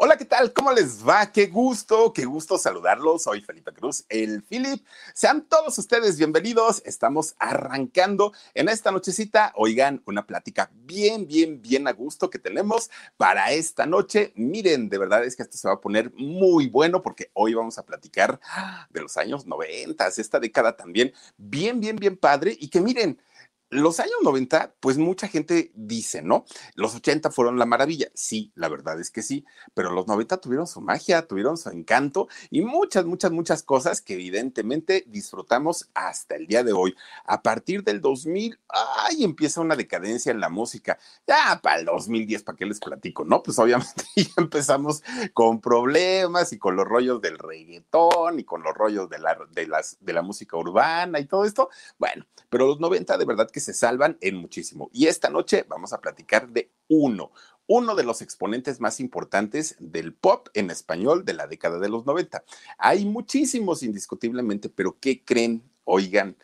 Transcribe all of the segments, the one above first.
Hola, ¿qué tal? ¿Cómo les va? Qué gusto, qué gusto saludarlos. Soy Felipe Cruz, el Philip. Sean todos ustedes bienvenidos. Estamos arrancando en esta nochecita. Oigan, una plática bien, bien, bien a gusto que tenemos para esta noche. Miren, de verdad es que esto se va a poner muy bueno porque hoy vamos a platicar de los años 90, esta década también bien, bien, bien padre. Y que miren, los años 90, pues mucha gente dice, ¿no? Los 80 fueron la maravilla. Sí, la verdad es que sí, pero los 90 tuvieron su magia, tuvieron su encanto y muchas, muchas, muchas cosas que evidentemente disfrutamos hasta el día de hoy. A partir del 2000, ay, empieza una decadencia en la música. Ya para el 2010, ¿para qué les platico? No, pues obviamente ya empezamos con problemas y con los rollos del reggaetón y con los rollos de la, de las, de la música urbana y todo esto. Bueno, pero los 90 de verdad que se salvan en muchísimo. Y esta noche vamos a platicar de uno, uno de los exponentes más importantes del pop en español de la década de los 90. Hay muchísimos indiscutiblemente, pero ¿qué creen? Oigan,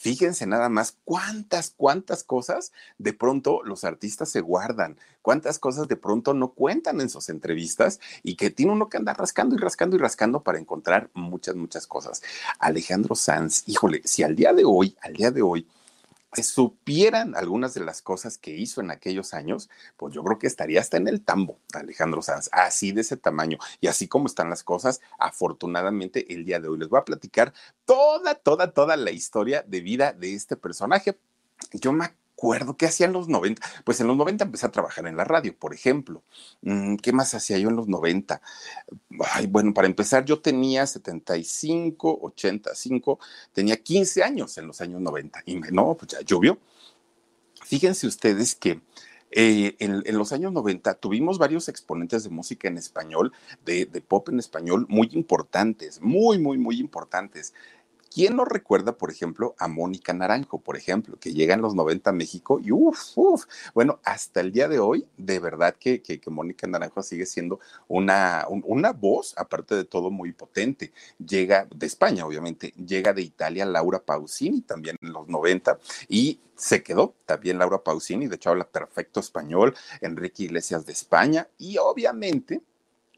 Fíjense nada más cuántas, cuántas cosas de pronto los artistas se guardan, cuántas cosas de pronto no cuentan en sus entrevistas y que tiene uno que andar rascando y rascando y rascando para encontrar muchas, muchas cosas. Alejandro Sanz, híjole, si al día de hoy, al día de hoy, supieran algunas de las cosas que hizo en aquellos años, pues yo creo que estaría hasta en el tambo, Alejandro Sanz, así de ese tamaño. Y así como están las cosas, afortunadamente el día de hoy les voy a platicar toda, toda, toda la historia de vida de este personaje. Yo me acuerdo qué hacía en los 90. Pues en los 90 empecé a trabajar en la radio, por ejemplo. Mm, ¿Qué más hacía yo en los 90? Ay, bueno, para empezar, yo tenía 75, 85, tenía 15 años en los años 90. Y no, pues ya llovió. Fíjense ustedes que eh, en, los años 90 tuvimos varios exponentes de música en español, de, de, pop en español, muy importantes, muy, muy, muy importantes. ¿Quién no recuerda, por ejemplo, a Mónica Naranjo, por ejemplo, que llega en los 90 a México y uff, uff, bueno, hasta el día de hoy, de verdad que, que, Mónica Naranjo sigue siendo una, una voz, aparte de todo, muy potente. Llega de España, obviamente, llega de Italia Laura Pausini también en los 90 y se quedó también Laura Pausini, de hecho habla perfecto español, Enrique Iglesias de España y obviamente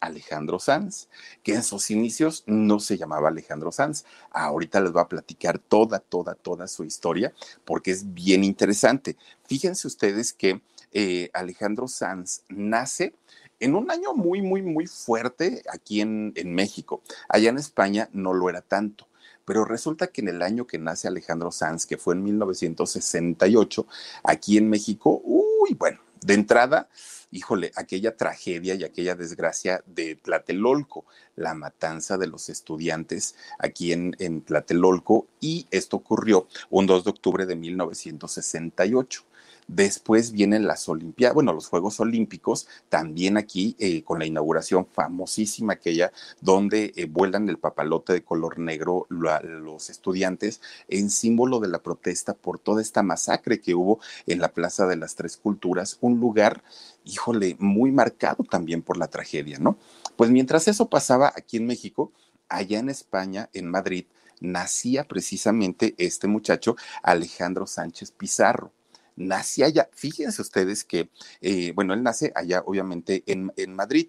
Alejandro Sanz, que en sus inicios no se llamaba Alejandro Sanz. Ahorita les voy a platicar toda, toda, toda su historia porque es bien interesante. Fíjense ustedes que eh, Alejandro Sanz nace en un año muy, muy, muy fuerte aquí en, en México. Allá en España no lo era tanto pero resulta que en el año que nace Alejandro Sanz, que fue en 1968, aquí en México, uy, bueno, de entrada, híjole, aquella tragedia y aquella desgracia de Tlatelolco, la matanza de los estudiantes aquí en, en Tlatelolco, y esto ocurrió un 2 de octubre de 1968. Después vienen las Olimpiadas, bueno, los Juegos Olímpicos, también aquí eh, con la inauguración famosísima aquella, donde eh, vuelan el papalote de color negro los estudiantes en símbolo de la protesta por toda esta masacre que hubo en la Plaza de las Tres Culturas, un lugar, híjole, muy marcado también por la tragedia, ¿no? Pues mientras eso pasaba aquí en México, allá en España, en Madrid, nacía precisamente este muchacho, Alejandro Sánchez Pizarro nace allá. Fíjense ustedes que, eh, bueno, él nace allá, obviamente, en, en Madrid.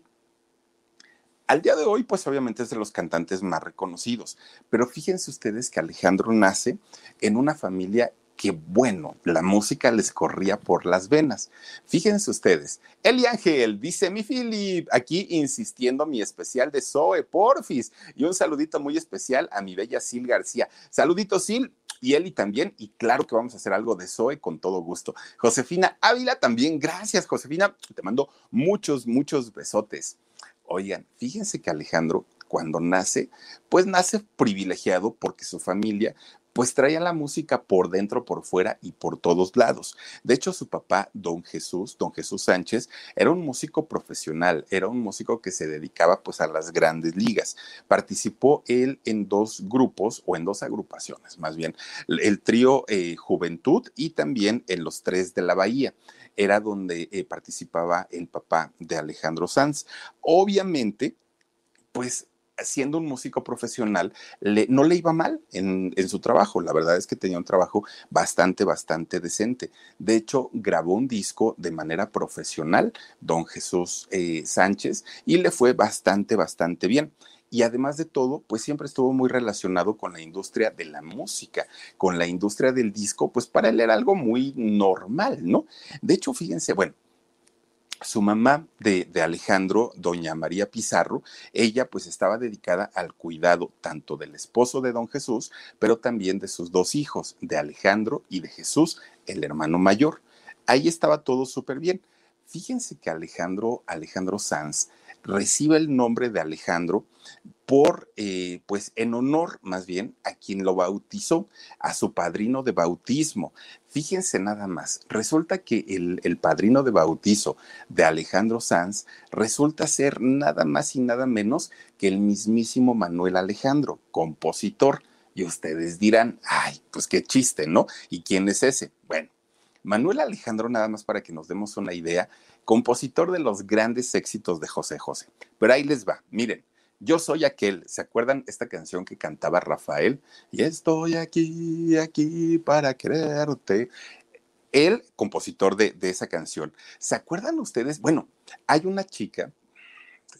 Al día de hoy, pues obviamente es de los cantantes más reconocidos, pero fíjense ustedes que Alejandro nace en una familia que bueno, la música les corría por las venas. Fíjense ustedes, Eli Ángel dice mi Philip, aquí insistiendo mi especial de Zoe Porfis y un saludito muy especial a mi bella Sil García. Saludito Sil, y también, y claro que vamos a hacer algo de Zoe con todo gusto. Josefina Ávila también, gracias Josefina, te mando muchos, muchos besotes. Oigan, fíjense que Alejandro cuando nace, pues nace privilegiado porque su familia pues traía la música por dentro, por fuera y por todos lados. De hecho, su papá, don Jesús, don Jesús Sánchez, era un músico profesional, era un músico que se dedicaba pues a las grandes ligas. Participó él en dos grupos o en dos agrupaciones, más bien, el trío eh, Juventud y también en los tres de la Bahía era donde eh, participaba el papá de Alejandro Sanz. Obviamente, pues siendo un músico profesional, no le iba mal en, su trabajo. La verdad es que tenía un trabajo bastante, bastante decente. De hecho, grabó un disco de manera profesional, don Jesús eh, Sánchez, y le fue bastante, bastante bien y además de todo, pues siempre estuvo muy relacionado con la industria de la música, con la industria del disco, pues para él era algo muy normal, ¿no? De hecho, fíjense, bueno, su mamá de, Alejandro, doña María Pizarro, ella pues estaba dedicada al cuidado tanto del esposo de don Jesús, pero también de sus dos hijos, de Alejandro y de Jesús, el hermano mayor. Ahí estaba todo súper bien. Fíjense que Alejandro, Alejandro Sanz, recibe el nombre de Alejandro por, eh, pues en honor más bien a quien lo bautizó, a su padrino de bautismo. Fíjense nada más, resulta que el, el, padrino de bautizo de Alejandro Sanz resulta ser nada más y nada menos que el mismísimo Manuel Alejandro, compositor. Y ustedes dirán, ay, pues qué chiste, ¿no? ¿Y quién es ese? Bueno, Manuel Alejandro, nada más para que nos demos una idea, compositor de los grandes éxitos de José José. Pero ahí les va, miren, yo soy aquel, ¿se acuerdan esta canción que cantaba Rafael? Y estoy aquí, aquí para quererte. El compositor de, de esa canción. ¿Se acuerdan ustedes? Bueno, hay una chica,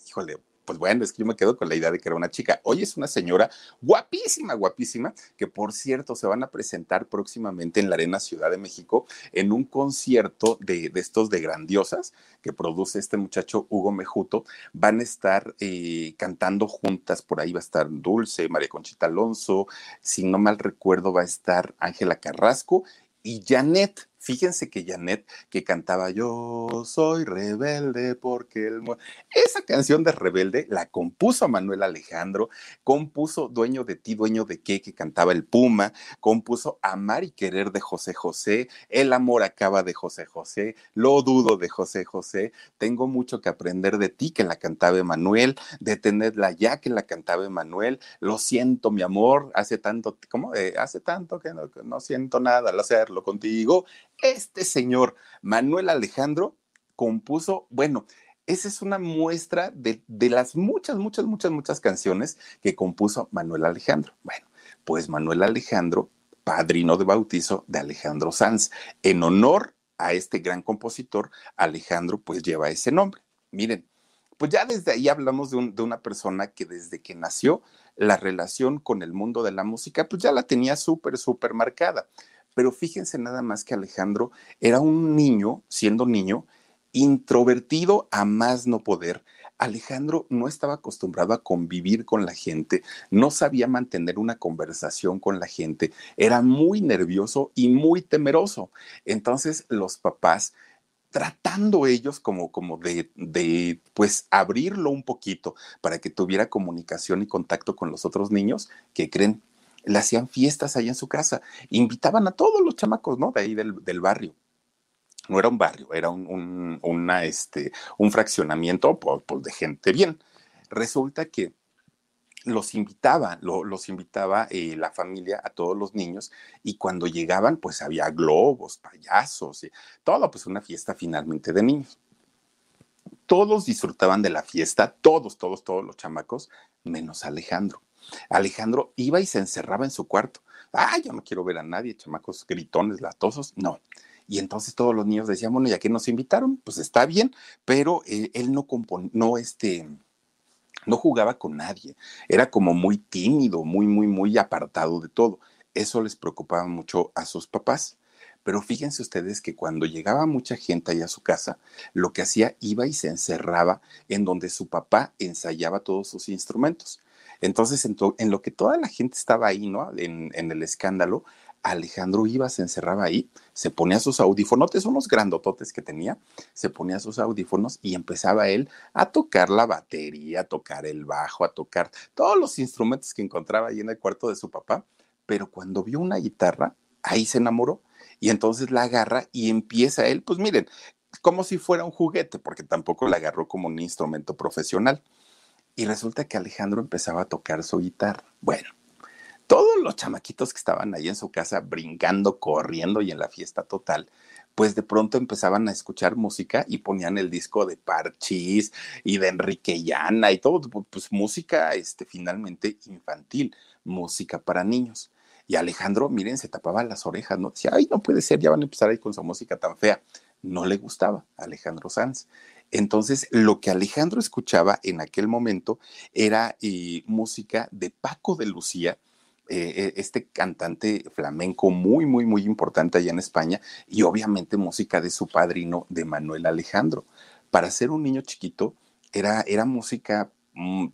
híjole, pues bueno, es que yo me quedo con la idea de que era una chica. Hoy es una señora guapísima, guapísima, que por cierto se van a presentar próximamente en la Arena Ciudad de México en un concierto de, estos de grandiosas que produce este muchacho Hugo Mejuto. Van a estar eh, cantando juntas, por ahí va a estar Dulce, María Conchita Alonso, si no mal recuerdo va a estar Ángela Carrasco y Janet. Fíjense que Janet, que cantaba Yo soy rebelde porque el... Esa canción de Rebelde la compuso Manuel Alejandro, compuso Dueño de ti, dueño de qué, que cantaba el Puma, compuso Amar y querer de José José, El amor acaba de José José, Lo dudo de José José, Tengo mucho que aprender de ti, que la cantaba Emanuel, Detenerla ya, que la cantaba Emanuel, Lo siento, mi amor, hace tanto, ¿cómo? Eh, hace tanto que no, no siento nada al hacerlo contigo este señor Manuel Alejandro compuso, bueno, esa es una muestra de, las muchas, muchas, muchas, muchas canciones que compuso Manuel Alejandro. Bueno, pues Manuel Alejandro, padrino de bautizo de Alejandro Sanz, en honor a este gran compositor, Alejandro pues lleva ese nombre. Miren, pues ya desde ahí hablamos de, de, una persona que desde que nació la relación con el mundo de la música pues ya la tenía súper, súper marcada. Pero fíjense nada más que Alejandro era un niño, siendo niño, introvertido a más no poder. Alejandro no estaba acostumbrado a convivir con la gente, no sabía mantener una conversación con la gente, era muy nervioso y muy temeroso. Entonces los papás tratando ellos como, como de, de, pues, abrirlo un poquito para que tuviera comunicación y contacto con los otros niños, que creen, le hacían fiestas ahí en su casa, invitaban a todos los chamacos, ¿no? De ahí del, barrio. No era un barrio, era un, una, este, un fraccionamiento de gente bien. Resulta que los invitaba, los invitaba eh, la familia a todos los niños y cuando llegaban pues había globos, payasos, y todo, pues una fiesta finalmente de niños. Todos disfrutaban de la fiesta, todos, todos, todos los chamacos, menos Alejandro. Alejandro iba y se encerraba en su cuarto. Ah, yo no quiero ver a nadie, chamacos gritones, latosos. No. Y entonces todos los niños decían, bueno, ya que nos invitaron, pues está bien, pero eh, él no compone, no este, no jugaba con nadie. Era como muy tímido, muy, muy, muy apartado de todo. Eso les preocupaba mucho a sus papás. Pero fíjense ustedes que cuando llegaba mucha gente ahí a su casa, lo que hacía iba y se encerraba en donde su papá ensayaba todos sus instrumentos. Entonces, en, lo que toda la gente estaba ahí, ¿no? En, el escándalo, Alejandro iba, se encerraba ahí, se ponía sus audífonos, unos grandototes que tenía, se ponía sus audífonos y empezaba él a tocar la batería, a tocar el bajo, a tocar todos los instrumentos que encontraba ahí en el cuarto de su papá. Pero cuando vio una guitarra, ahí se enamoró y entonces la agarra y empieza él, pues miren, como si fuera un juguete, porque tampoco la agarró como un instrumento profesional. Y resulta que Alejandro empezaba a tocar su guitarra. Bueno, todos los chamaquitos que estaban ahí en su casa brincando, corriendo y en la fiesta total, pues de pronto empezaban a escuchar música y ponían el disco de Parchís y de Enrique Llana y todo, pues música este, finalmente infantil, música para niños. Y Alejandro, miren, se tapaba las orejas, ¿no? Decía, ay, no puede ser, ya van a empezar ahí con su música tan fea. No le gustaba Alejandro Sanz. Entonces, lo que Alejandro escuchaba en aquel momento era eh, música de Paco de Lucía, eh, eh, este cantante flamenco muy, muy, muy importante allá en España, y obviamente música de su padrino, de Manuel Alejandro. Para ser un niño chiquito, era, era música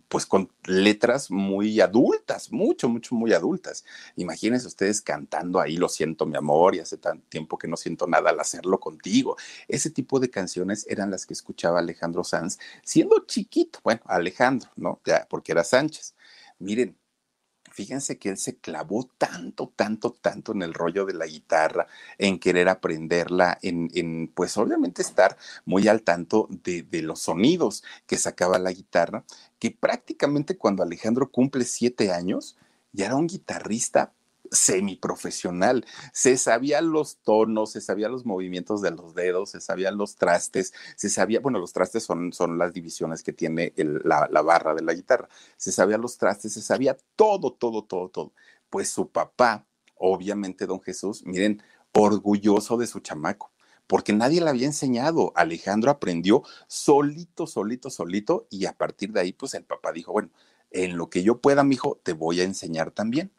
pues con letras muy adultas, mucho, mucho, muy adultas. Imagínense ustedes cantando ahí, lo siento mi amor, y hace tan tiempo que no siento nada al hacerlo contigo. Ese tipo de canciones eran las que escuchaba Alejandro Sanz siendo chiquito, bueno, Alejandro, ¿no? Ya, porque era Sánchez. Miren, fíjense que él se clavó tanto, tanto, tanto en el rollo de la guitarra, en querer aprenderla, en, pues obviamente estar muy al tanto de, de, los sonidos que sacaba la guitarra, que prácticamente cuando Alejandro cumple siete años, ya era un guitarrista semiprofesional. Se sabía los tonos, se sabía los movimientos de los dedos, se sabían los trastes, se sabía, bueno, los trastes son, son las divisiones que tiene la, la barra de la guitarra. Se sabía los trastes, se sabía todo, todo, todo, todo. Pues su papá, obviamente don Jesús, miren, orgulloso de su chamaco porque nadie le había enseñado. Alejandro aprendió solito, solito, solito, y a partir de ahí, pues el papá dijo, bueno, en lo que yo pueda, mijo, te voy a enseñar también.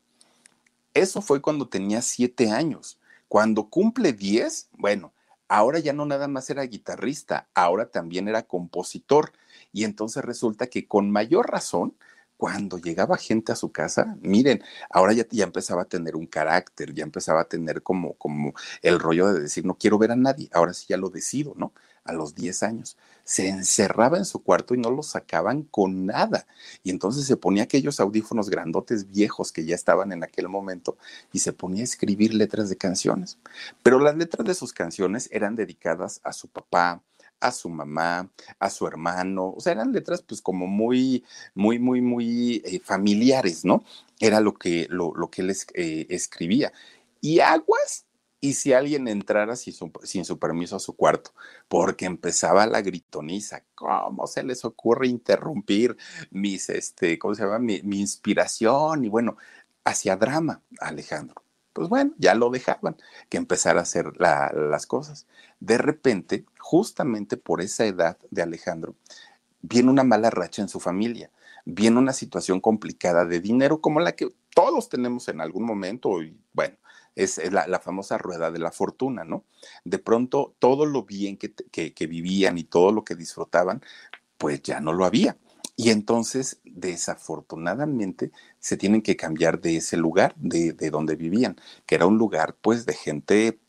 Eso fue cuando tenía siete años. Cuando cumple diez, bueno, ahora ya no nada más era guitarrista, ahora también era compositor. Y entonces resulta que con mayor razón, cuando llegaba gente a su casa, miren, ahora ya, ya empezaba a tener un carácter, ya empezaba a tener como, como el rollo de decir, no quiero ver a nadie, ahora sí ya lo decido, ¿no? A los diez años se encerraba en su cuarto y no lo sacaban con nada. Y entonces se ponía aquellos audífonos grandotes viejos que ya estaban en aquel momento y se ponía a escribir letras de canciones. Pero las letras de sus canciones eran dedicadas a su papá, a su mamá, a su hermano, o sea, eran letras pues como muy, muy, muy, muy eh, familiares, ¿no? Era lo que, lo, lo que él eh, escribía. Y Aguas y si alguien entrara sin su, permiso a su cuarto, porque empezaba la gritoniza, ¿cómo se les ocurre interrumpir mis, este, ¿cómo se llama? Mi, inspiración y bueno, hacía drama, Alejandro. Pues bueno, ya lo dejaban que empezara a hacer las cosas. De repente, justamente por esa edad de Alejandro, viene una mala racha en su familia, viene una situación complicada de dinero como la que todos tenemos en algún momento y bueno, es, la, famosa rueda de la fortuna, ¿no? De pronto todo lo bien que, que, vivían y todo lo que disfrutaban, pues ya no lo había. Y entonces, desafortunadamente, se tienen que cambiar de ese lugar, de, de donde vivían, que era un lugar, pues, de gente,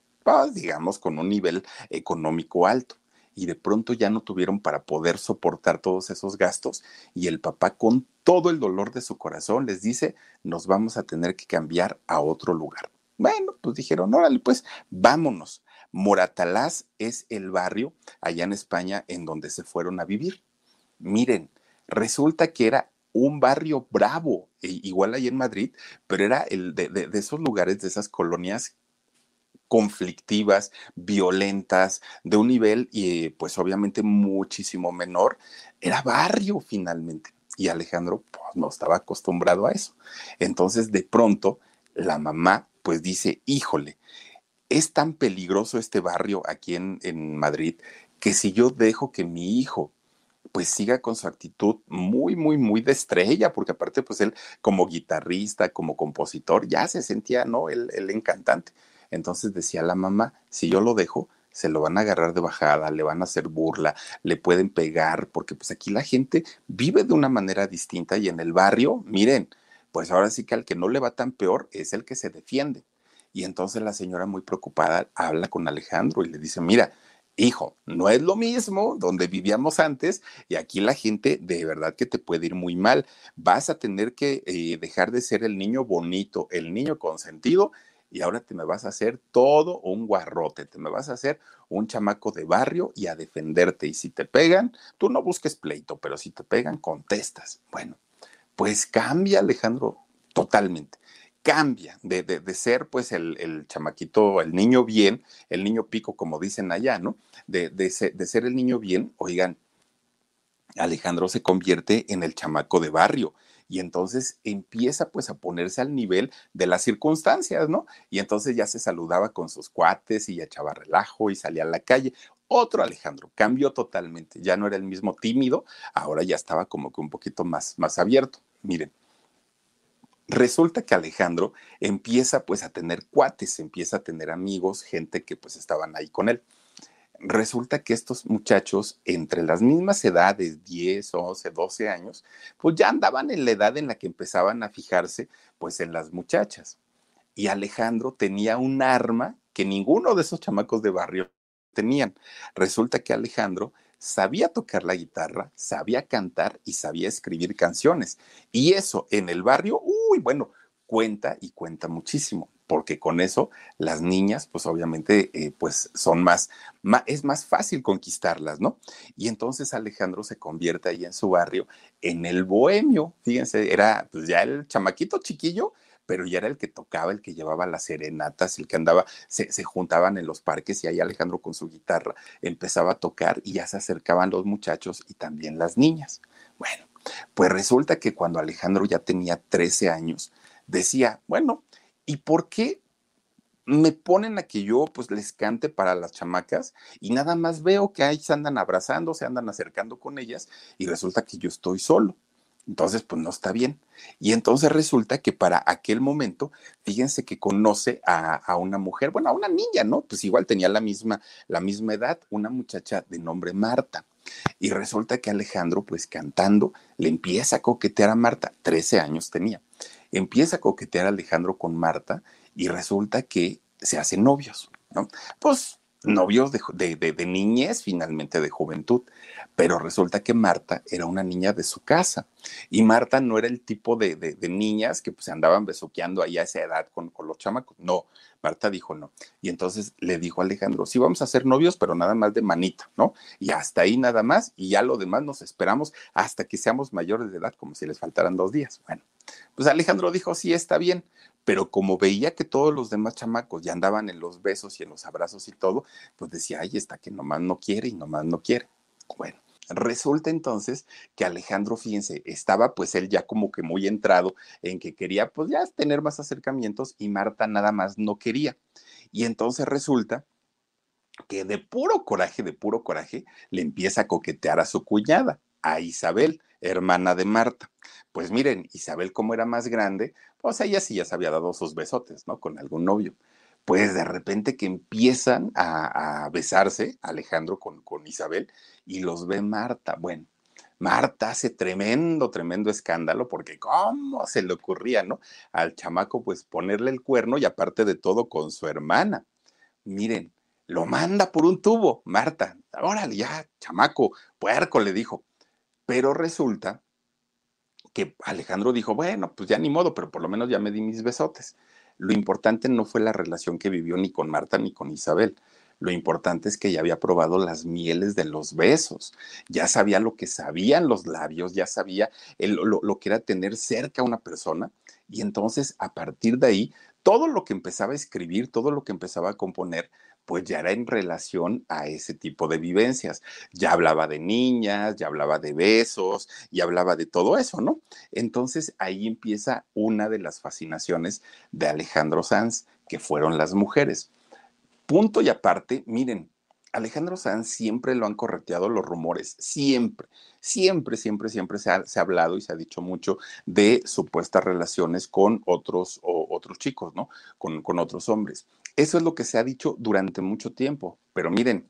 digamos, con un nivel económico alto. Y de pronto ya no tuvieron para poder soportar todos esos gastos. Y el papá, con todo el dolor de su corazón, les dice, nos vamos a tener que cambiar a otro lugar. Bueno, pues dijeron, órale, pues vámonos. Moratalaz es el barrio allá en España en donde se fueron a vivir. Miren, resulta que era un barrio bravo, e igual ahí en Madrid, pero era el de, esos lugares, de esas colonias conflictivas, violentas, de un nivel y pues obviamente muchísimo menor, era barrio finalmente. Y Alejandro pues, no estaba acostumbrado a eso. Entonces de pronto la mamá pues dice, híjole, es tan peligroso este barrio aquí en, Madrid que si yo dejo que mi hijo pues siga con su actitud muy, muy, muy de estrella, porque aparte, pues él como guitarrista, como compositor, ya se sentía, ¿no? El, el encantante. Entonces decía la mamá, si yo lo dejo, se lo van a agarrar de bajada, le van a hacer burla, le pueden pegar, porque pues aquí la gente vive de una manera distinta y en el barrio, miren, pues ahora sí que al que no le va tan peor es el que se defiende. Y entonces la señora muy preocupada habla con Alejandro y le dice, mira, hijo, no es lo mismo donde vivíamos antes y aquí la gente de verdad que te puede ir muy mal. Vas a tener que eh, dejar de ser el niño bonito, el niño consentido y ahora te me vas a hacer todo un guarrote, te me vas a hacer un chamaco de barrio y a defenderte. Y si te pegan, tú no busques pleito, pero si te pegan, contestas. Bueno, pues cambia Alejandro totalmente. cambia de, de, ser pues el, el, chamaquito, el niño bien, el niño pico, como dicen allá, ¿no? De, de, de ser el niño bien, oigan, Alejandro se convierte en el chamaco de barrio y entonces empieza pues a ponerse al nivel de las circunstancias, ¿no? Y entonces ya se saludaba con sus cuates y ya echaba relajo y salía a la calle. Otro Alejandro cambió totalmente, ya no era el mismo tímido, ahora ya estaba como que un poquito más, más abierto. Miren, resulta que Alejandro empieza pues a tener cuates, empieza a tener amigos, gente que pues estaban ahí con él resulta que estos muchachos, entre las mismas edades, 10, 11, 12 años, pues ya andaban en la edad en la que empezaban a fijarse, pues en las muchachas. Y Alejandro tenía un arma que ninguno de esos chamacos de barrio tenían. Resulta que Alejandro sabía tocar la guitarra, sabía cantar y sabía escribir canciones. Y eso en el barrio, uy, bueno, cuenta y cuenta muchísimo porque con eso las niñas, pues obviamente, eh, pues son más, es más fácil conquistarlas, ¿no? Y entonces Alejandro se convierte ahí en su barrio en el bohemio, fíjense, era pues ya el chamaquito chiquillo, pero ya era el que tocaba, el que llevaba las serenatas, el que andaba, se, se, juntaban en los parques y ahí Alejandro con su guitarra empezaba a tocar y ya se acercaban los muchachos y también las niñas. Bueno, pues resulta que cuando Alejandro ya tenía 13 años, decía, bueno, ¿Y por qué me ponen a que yo pues les cante para las chamacas y nada más veo que ahí se andan abrazando, se andan acercando con ellas y resulta que yo estoy solo? Entonces, pues no está bien. Y entonces resulta que para aquel momento, fíjense que conoce a, a, una mujer, bueno, a una niña, ¿no? Pues igual tenía la misma, la misma edad, una muchacha de nombre Marta. Y resulta que Alejandro, pues cantando, le empieza a coquetear a Marta, 13 años tenía empieza a coquetear a Alejandro con Marta y resulta que se hacen novios, ¿no? Pues novios de, de, niñez, finalmente de juventud, pero resulta que Marta era una niña de su casa y Marta no era el tipo de, niñas que pues, se andaban besuqueando ahí a esa edad con, con, los chamacos, no, Marta dijo no. Y entonces le dijo a Alejandro, sí vamos a ser novios, pero nada más de manita, ¿no? Y hasta ahí nada más y ya lo demás nos esperamos hasta que seamos mayores de edad, como si les faltaran dos días. Bueno, pues Alejandro dijo, sí, está bien, pero como veía que todos los demás chamacos ya andaban en los besos y en los abrazos y todo, pues decía, ay, está que nomás no quiere y nomás no quiere. Bueno, resulta entonces que Alejandro, fíjense, estaba pues él ya como que muy entrado en que quería pues ya tener más acercamientos y Marta nada más no quería. Y entonces resulta que de puro coraje, de puro coraje, le empieza a coquetear a su cuñada, a Isabel hermana de Marta. Pues miren, Isabel como era más grande, pues ella sí ya se había dado sus besotes, ¿no? Con algún novio. Pues de repente que empiezan a, besarse Alejandro con, con Isabel y los ve Marta. Bueno, Marta hace tremendo, tremendo escándalo porque cómo se le ocurría, ¿no? Al chamaco pues ponerle el cuerno y aparte de todo con su hermana. Miren, lo manda por un tubo, Marta. Órale, ya, chamaco, puerco, le dijo. Pero resulta que Alejandro dijo, bueno, pues ya ni modo, pero por lo menos ya me di mis besotes. Lo importante no fue la relación que vivió ni con Marta ni con Isabel. Lo importante es que ya había probado las mieles de los besos, ya sabía lo que sabían los labios, ya sabía lo, lo que era tener cerca a una persona. Y entonces, a partir de ahí, todo lo que empezaba a escribir, todo lo que empezaba a componer, pues ya era en relación a ese tipo de vivencias. Ya hablaba de niñas, ya hablaba de besos, y hablaba de todo eso, ¿no? Entonces ahí empieza una de las fascinaciones de Alejandro Sanz, que fueron las mujeres. Punto y aparte, miren, Alejandro Sanz siempre lo han correteado los rumores, siempre, siempre, siempre, siempre se ha, hablado y se ha dicho mucho de supuestas relaciones con otros, o, otros chicos, ¿no? Con, con otros hombres. Eso es lo que se ha dicho durante mucho tiempo. Pero miren,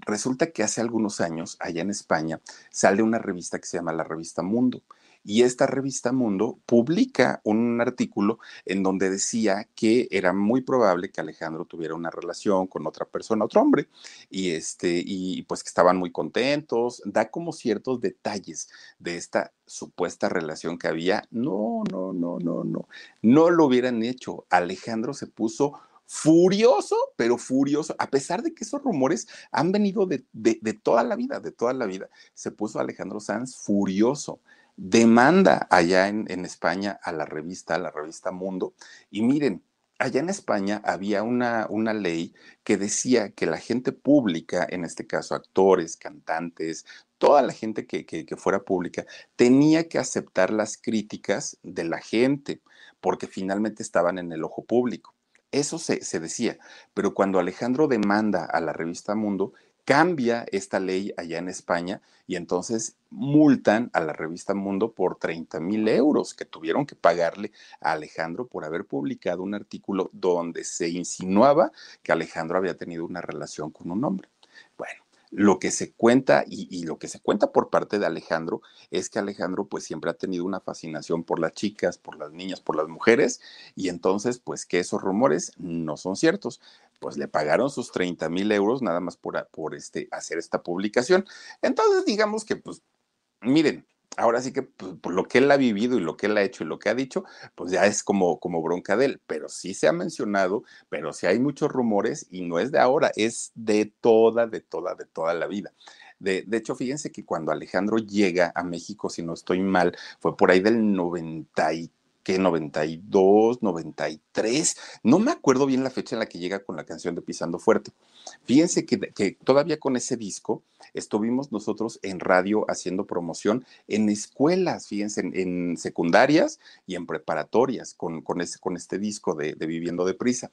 resulta que hace algunos años, allá en España, sale una revista que se llama la revista Mundo. Y esta revista Mundo publica un artículo en donde decía que era muy probable que Alejandro tuviera una relación con otra persona, otro hombre, y este, y pues que estaban muy contentos, da como ciertos detalles de esta supuesta relación que había. No, no, no, no, no, no lo hubieran hecho. Alejandro se puso furioso, pero furioso, a pesar de que esos rumores han venido de, de, toda la vida, de toda la vida. Se puso Alejandro Sanz furioso. Demanda allá en, España a la revista, a la revista Mundo, y miren, allá en España había una, una, ley que decía que la gente pública, en este caso actores, cantantes, toda la gente que, que, que, fuera pública, tenía que aceptar las críticas de la gente, porque finalmente estaban en el ojo público. Eso se, se decía, pero cuando Alejandro demanda a la revista Mundo, cambia esta ley allá en España y entonces multan a la revista Mundo por 30 mil euros que tuvieron que pagarle a Alejandro por haber publicado un artículo donde se insinuaba que Alejandro había tenido una relación con un hombre. Bueno, lo que se cuenta y, y, lo que se cuenta por parte de Alejandro es que Alejandro pues siempre ha tenido una fascinación por las chicas, por las niñas, por las mujeres y entonces pues que esos rumores no son ciertos. Pues le pagaron sus 30 mil euros nada más por, por este, hacer esta publicación. Entonces digamos que pues miren, ahora sí que pues, por lo que él ha vivido y lo que él ha hecho y lo que ha dicho, pues ya es como, como bronca de él, pero sí se ha mencionado, pero sí hay muchos rumores y no es de ahora, es de toda, de toda, de toda la vida. De, de, hecho, fíjense que cuando Alejandro llega a México, si no estoy mal, fue por ahí del 93 que 92, 93, no me acuerdo bien la fecha en la que llega con la canción de Pisando Fuerte. Fíjense que, que, todavía con ese disco estuvimos nosotros en radio haciendo promoción en escuelas, fíjense, en, secundarias y en preparatorias con, con, ese, con este disco de, de Viviendo de Prisa.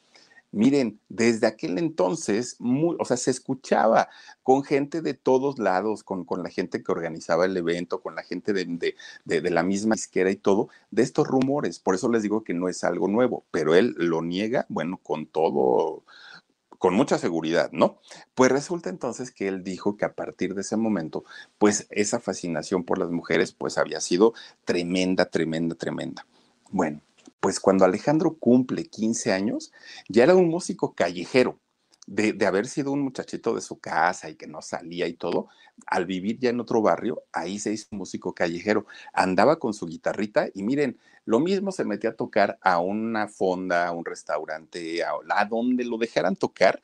Miren, desde aquel entonces, muy, o sea, se escuchaba con gente de todos lados, con, con, la gente que organizaba el evento, con la gente de, de, de, de, la misma izquierda y todo, de estos rumores. Por eso les digo que no es algo nuevo, pero él lo niega, bueno, con todo, con mucha seguridad, ¿no? Pues resulta entonces que él dijo que a partir de ese momento, pues esa fascinación por las mujeres, pues había sido tremenda, tremenda, tremenda. Bueno, pues cuando Alejandro cumple 15 años, ya era un músico callejero. De, haber sido un muchachito de su casa y que no salía y todo, al vivir ya en otro barrio, ahí se hizo músico callejero. Andaba con su guitarrita y miren, lo mismo se metía a tocar a una fonda, a un restaurante, a, a donde lo dejaran tocar,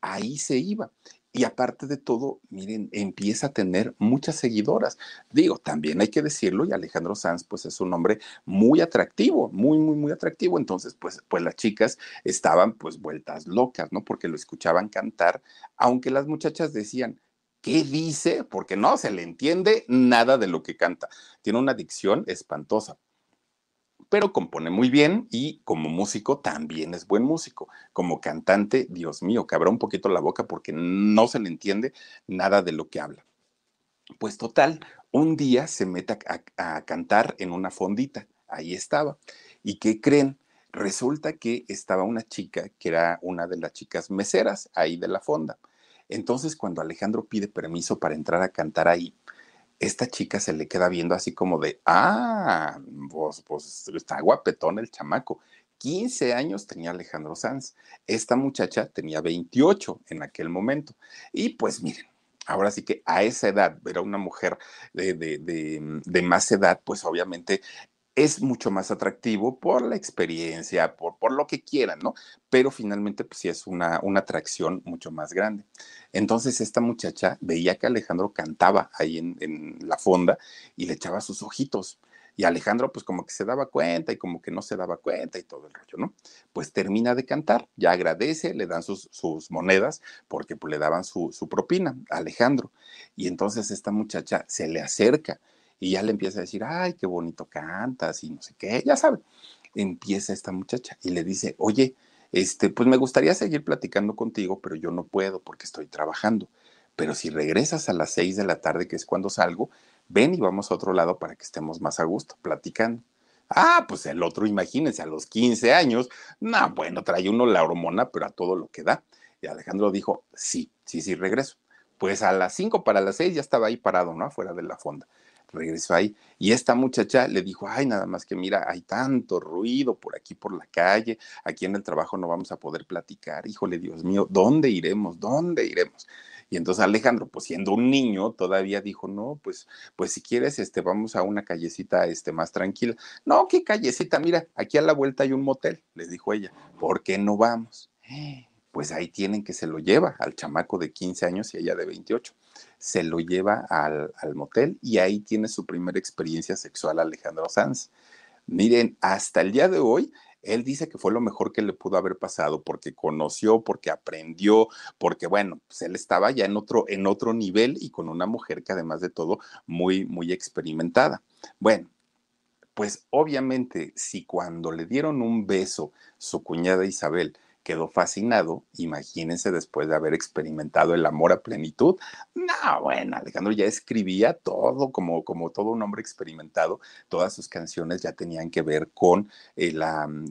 ahí se iba y aparte de todo, miren, empieza a tener muchas seguidoras. Digo, también hay que decirlo, y Alejandro Sanz, pues es un hombre muy atractivo, muy, muy, muy atractivo. Entonces, pues, pues las chicas estaban pues vueltas locas, ¿no? Porque lo escuchaban cantar, aunque las muchachas decían, ¿qué dice? Porque no se le entiende nada de lo que canta. Tiene una dicción espantosa pero compone muy bien y como músico también es buen músico. Como cantante, Dios mío, que abra un poquito la boca porque no se le entiende nada de lo que habla. Pues total, un día se mete a, a cantar en una fondita, ahí estaba. ¿Y qué creen? Resulta que estaba una chica que era una de las chicas meseras ahí de la fonda. Entonces, cuando Alejandro pide permiso para entrar a cantar ahí, esta chica se le queda viendo así como de, ah, pues, pues está guapetón el chamaco. 15 años tenía Alejandro Sanz. Esta muchacha tenía 28 en aquel momento. Y pues miren, ahora sí que a esa edad, ver a una mujer de, de, de más edad, pues obviamente es mucho más atractivo por la experiencia, por, por lo que quieran, ¿no? Pero finalmente, pues sí es una, una atracción mucho más grande. Entonces, esta muchacha veía que Alejandro cantaba ahí en, en la fonda y le echaba sus ojitos. Y Alejandro, pues como que se daba cuenta y como que no se daba cuenta y todo el rollo, ¿no? Pues termina de cantar, ya agradece, le dan sus, sus monedas porque pues, le daban su, su propina a Alejandro. Y entonces esta muchacha se le acerca y ya le empieza a decir, ay, qué bonito cantas y no sé qué, ya saben. Empieza esta muchacha y le dice, oye, este, pues me gustaría seguir platicando contigo, pero yo no puedo porque estoy trabajando. Pero si regresas a las seis de la tarde, que es cuando salgo, ven y vamos a otro lado para que estemos más a gusto, platicando. Ah, pues el otro, imagínense, a los 15 años, no, bueno, trae uno la hormona, pero a todo lo que da. Y Alejandro dijo, sí, sí, sí, regreso. Pues a las 5 para las 6 ya estaba ahí parado, ¿no? Afuera de la fonda regresó ahí. Y esta muchacha le dijo, ay, nada más que mira, hay tanto ruido por aquí, por la calle, aquí en el trabajo no vamos a poder platicar. Híjole, Dios mío, ¿dónde iremos? ¿Dónde iremos? Y entonces Alejandro, pues siendo un niño, todavía dijo, no, pues, pues si quieres, este, vamos a una callecita, este, más tranquila. No, ¿qué callecita? Mira, aquí a la vuelta hay un motel, le dijo ella. ¿Por qué no vamos? Pues ahí tienen que se lo lleva al chamaco de 15 años y ella de 28. Se lo lleva al, al motel y ahí tiene su primera experiencia sexual Alejandro Sanz. Miren, hasta el día de hoy, él dice que fue lo mejor que le pudo haber pasado porque conoció, porque aprendió, porque bueno, pues él estaba ya en otro, en otro nivel y con una mujer que además de todo muy, muy experimentada. Bueno, pues obviamente si cuando le dieron un beso su cuñada Isabel, quedó fascinado. Imagínense después de haber experimentado el amor a plenitud. No, bueno, Alejandro ya escribía todo como, como todo un hombre experimentado. Todas sus canciones ya tenían que ver con el,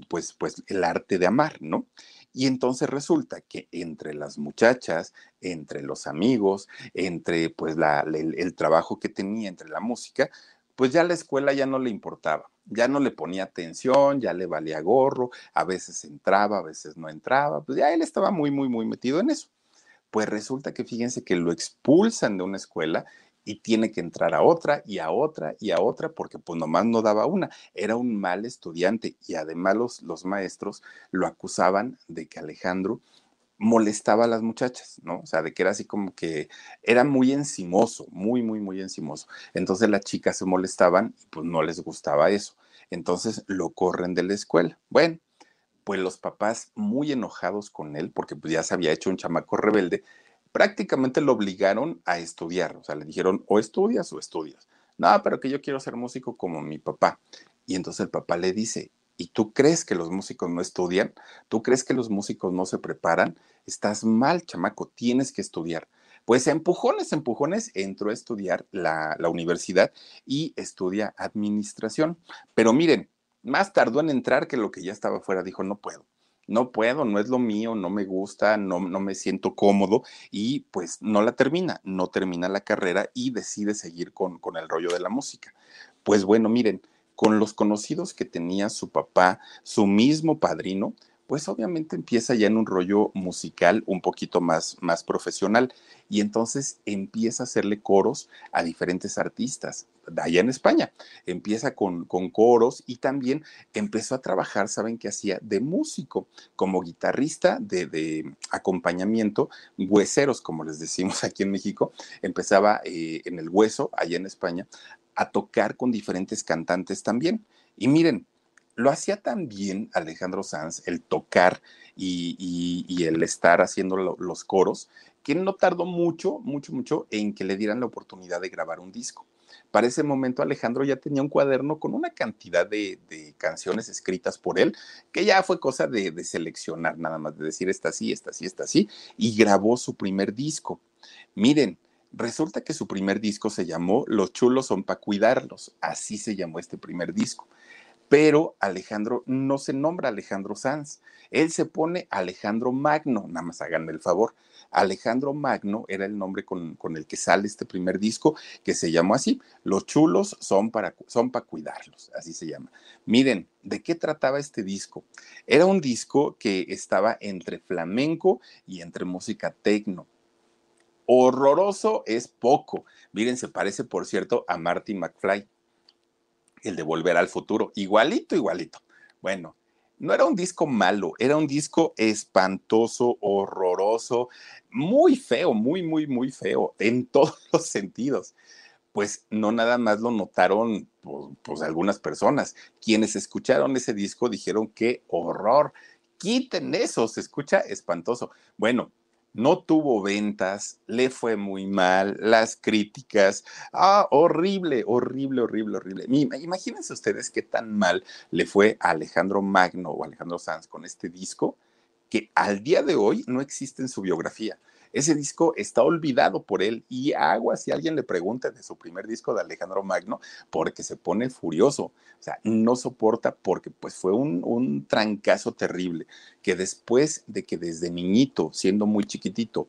pues, pues, el arte de amar, ¿no? Y entonces resulta que entre las muchachas, entre los amigos, entre pues el trabajo que tenía, entre la música, pues ya la escuela ya no le importaba ya no le ponía atención, ya le valía gorro, a veces entraba, a veces no entraba, pues ya él estaba muy, muy, muy metido en eso. Pues resulta que fíjense que lo expulsan de una escuela y tiene que entrar a otra y a otra y a otra porque pues nomás no daba una. Era un mal estudiante y además los, los maestros lo acusaban de que Alejandro molestaba a las muchachas, ¿no? O sea, de que era así como que era muy encimoso, muy, muy, muy encimoso. Entonces las chicas se molestaban y pues no les gustaba eso. Entonces lo corren de la escuela. Bueno, pues los papás muy enojados con él porque pues ya se había hecho un chamaco rebelde, prácticamente lo obligaron a estudiar. O sea, le dijeron o estudias o estudias. No, pero que yo quiero ser músico como mi papá. Y entonces el papá le dice, ¿Y tú crees que los músicos no estudian? ¿Tú crees que los músicos no se preparan? Estás mal, chamaco, tienes que estudiar. Pues empujones, empujones, entró a estudiar la, la universidad y estudia administración. Pero miren, más tardó en entrar que lo que ya estaba fuera. Dijo, no puedo, no puedo, no es lo mío, no me gusta, no, no me siento cómodo y pues no la termina, no termina la carrera y decide seguir con, con el rollo de la música. Pues bueno, miren, con los conocidos que tenía su papá, su mismo padrino, pues obviamente empieza ya en un rollo musical un poquito más, más profesional y entonces empieza a hacerle coros a diferentes artistas allá en España. Empieza con, con coros y también empezó a trabajar, ¿saben qué hacía? De músico, como guitarrista de, acompañamiento, hueseros, como les decimos aquí en México. Empezaba eh, en el hueso, allá en España, a tocar con diferentes cantantes también. Y miren, lo hacía también Alejandro Sanz, el tocar y, el estar haciendo los coros, que no tardó mucho, mucho, mucho en que le dieran la oportunidad de grabar un disco. Para ese momento Alejandro ya tenía un cuaderno con una cantidad de, canciones escritas por él, que ya fue cosa de, de, seleccionar nada más, de decir esta sí, esta sí, esta sí, y grabó su primer disco. Miren, Resulta que su primer disco se llamó Los chulos son para cuidarlos, así se llamó este primer disco. Pero Alejandro no se nombra Alejandro Sanz, él se pone Alejandro Magno, nada más háganme el favor. Alejandro Magno era el nombre con, el que sale este primer disco, que se llamó así, Los chulos son para, son cuidarlos, así se llama. Miren, ¿de qué trataba este disco? Era un disco que estaba entre flamenco y entre música tecno Horroroso es poco. Miren, se parece, por cierto, a Marty McFly, el de Volver al Futuro. Igualito, igualito. Bueno, no era un disco malo, era un disco espantoso, horroroso, muy feo, muy, muy, muy feo, en todos los sentidos. Pues no nada más lo notaron pues, pues algunas personas. Quienes escucharon ese disco dijeron qué horror, quiten eso, se escucha espantoso. Bueno, no tuvo ventas, le fue muy mal, las críticas, ah, horrible, horrible, horrible, horrible. Imagínense ustedes qué tan mal le fue a Alejandro Magno o Alejandro Sanz con este disco que al día de hoy no existe en su biografía. Ese disco está olvidado por él y agua si alguien le pregunta de su primer disco de Alejandro Magno, porque se pone furioso, o sea, no soporta porque pues fue un, un trancazo terrible, que después de que desde niñito, siendo muy chiquitito,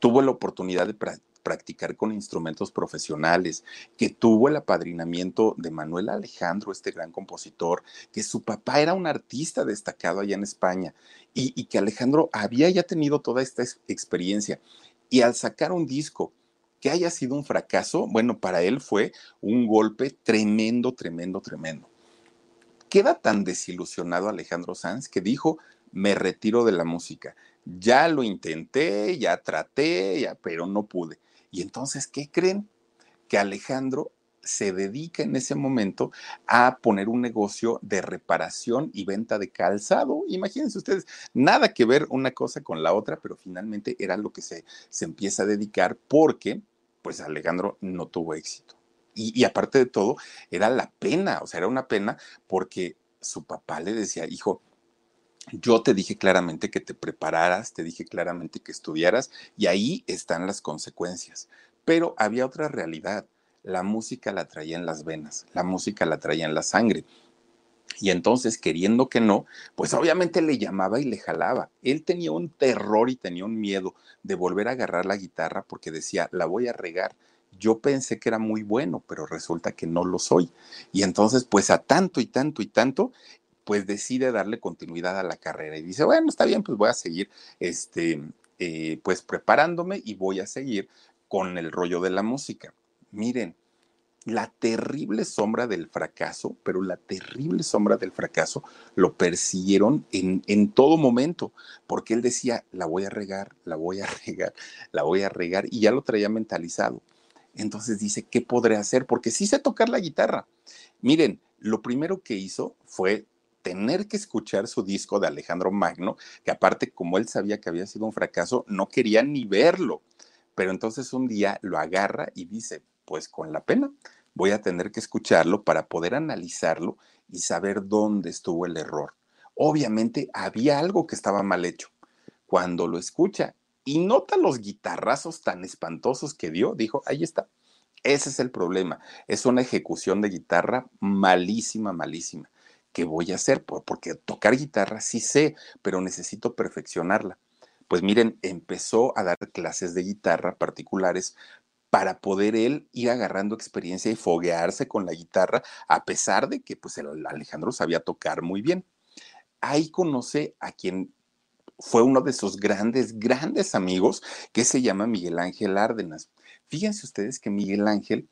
tuvo la oportunidad de practicar con instrumentos profesionales, que tuvo el apadrinamiento de Manuel Alejandro, este gran compositor, que su papá era un artista destacado allá en España y, que Alejandro había ya tenido toda esta experiencia. Y al sacar un disco que haya sido un fracaso, bueno, para él fue un golpe tremendo, tremendo, tremendo. Queda tan desilusionado Alejandro Sanz que dijo, me retiro de la música ya lo intenté, ya traté, ya, pero no pude. Y entonces, ¿qué creen? Que Alejandro se dedica en ese momento a poner un negocio de reparación y venta de calzado. Imagínense ustedes, nada que ver una cosa con la otra, pero finalmente era lo que se, se empieza a dedicar porque, pues Alejandro no tuvo éxito. Y, y aparte de todo, era la pena, o sea, era una pena porque su papá le decía, hijo, yo te dije claramente que te prepararas, te dije claramente que estudiaras y ahí están las consecuencias. Pero había otra realidad. La música la traía en las venas, la música la traía en la sangre. Y entonces, queriendo que no, pues obviamente le llamaba y le jalaba. Él tenía un terror y tenía un miedo de volver a agarrar la guitarra porque decía, la voy a regar. Yo pensé que era muy bueno, pero resulta que no lo soy. Y entonces, pues a tanto y tanto y tanto, pues decide darle continuidad a la carrera y dice, bueno, está bien, pues voy a seguir, este, eh, pues preparándome y voy a seguir con el rollo de la música. Miren, la terrible sombra del fracaso, pero la terrible sombra del fracaso lo persiguieron en, en, todo momento, porque él decía, la voy a regar, la voy a regar, la voy a regar, y ya lo traía mentalizado. Entonces dice, ¿qué podré hacer? Porque sí sé tocar la guitarra. Miren, lo primero que hizo fue tener que escuchar su disco de Alejandro Magno, que aparte como él sabía que había sido un fracaso, no quería ni verlo. Pero entonces un día lo agarra y dice, pues con la pena, voy a tener que escucharlo para poder analizarlo y saber dónde estuvo el error. Obviamente había algo que estaba mal hecho. Cuando lo escucha y nota los guitarrazos tan espantosos que dio, dijo, ahí está. Ese es el problema. Es una ejecución de guitarra malísima, malísima. ¿Qué voy a hacer? Porque tocar guitarra sí sé, pero necesito perfeccionarla. Pues miren, empezó a dar clases de guitarra particulares para poder él ir agarrando experiencia y foguearse con la guitarra, a pesar de que pues el Alejandro sabía tocar muy bien. Ahí conoce a quien fue uno de sus grandes, grandes amigos, que se llama Miguel Ángel Árdenas. Fíjense ustedes que Miguel Ángel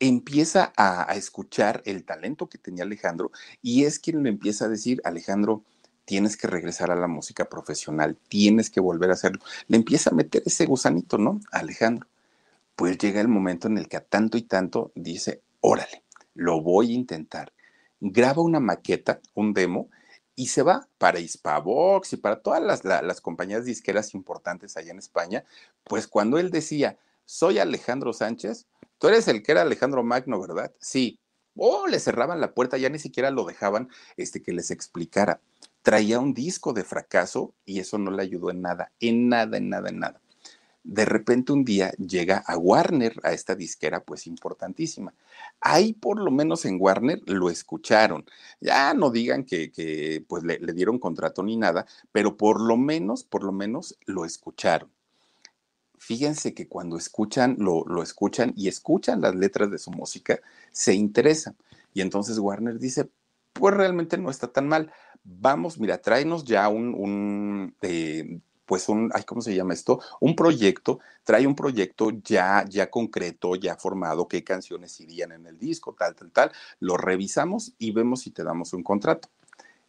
empieza a, escuchar el talento que tenía Alejandro y es quien le empieza a decir, Alejandro, tienes que regresar a la música profesional, tienes que volver a hacerlo. Le empieza a meter ese gusanito, ¿no? Alejandro. Pues llega el momento en el que a tanto y tanto dice, órale, lo voy a intentar. Graba una maqueta, un demo, y se va para Hispavox y para todas las, la, las compañías disqueras importantes allá en España. Pues cuando él decía, soy Alejandro Sánchez, Tú eres el que era Alejandro Magno, ¿verdad? Sí. Oh, le cerraban la puerta, ya ni siquiera lo dejaban este, que les explicara. Traía un disco de fracaso y eso no le ayudó en nada, en nada, en nada, en nada. De repente un día llega a Warner, a esta disquera pues importantísima. Ahí por lo menos en Warner lo escucharon. Ya no digan que, pues le dieron contrato ni nada, pero por lo menos, por lo menos lo escucharon fíjense que cuando escuchan, lo, lo, escuchan y escuchan las letras de su música, se interesan. Y entonces Warner dice, pues realmente no está tan mal. Vamos, mira, tráenos ya un, un eh, pues un, ay, ¿cómo se llama esto? Un proyecto, trae un proyecto ya, ya concreto, ya formado, qué canciones irían en el disco, tal, tal, tal. Lo revisamos y vemos si te damos un contrato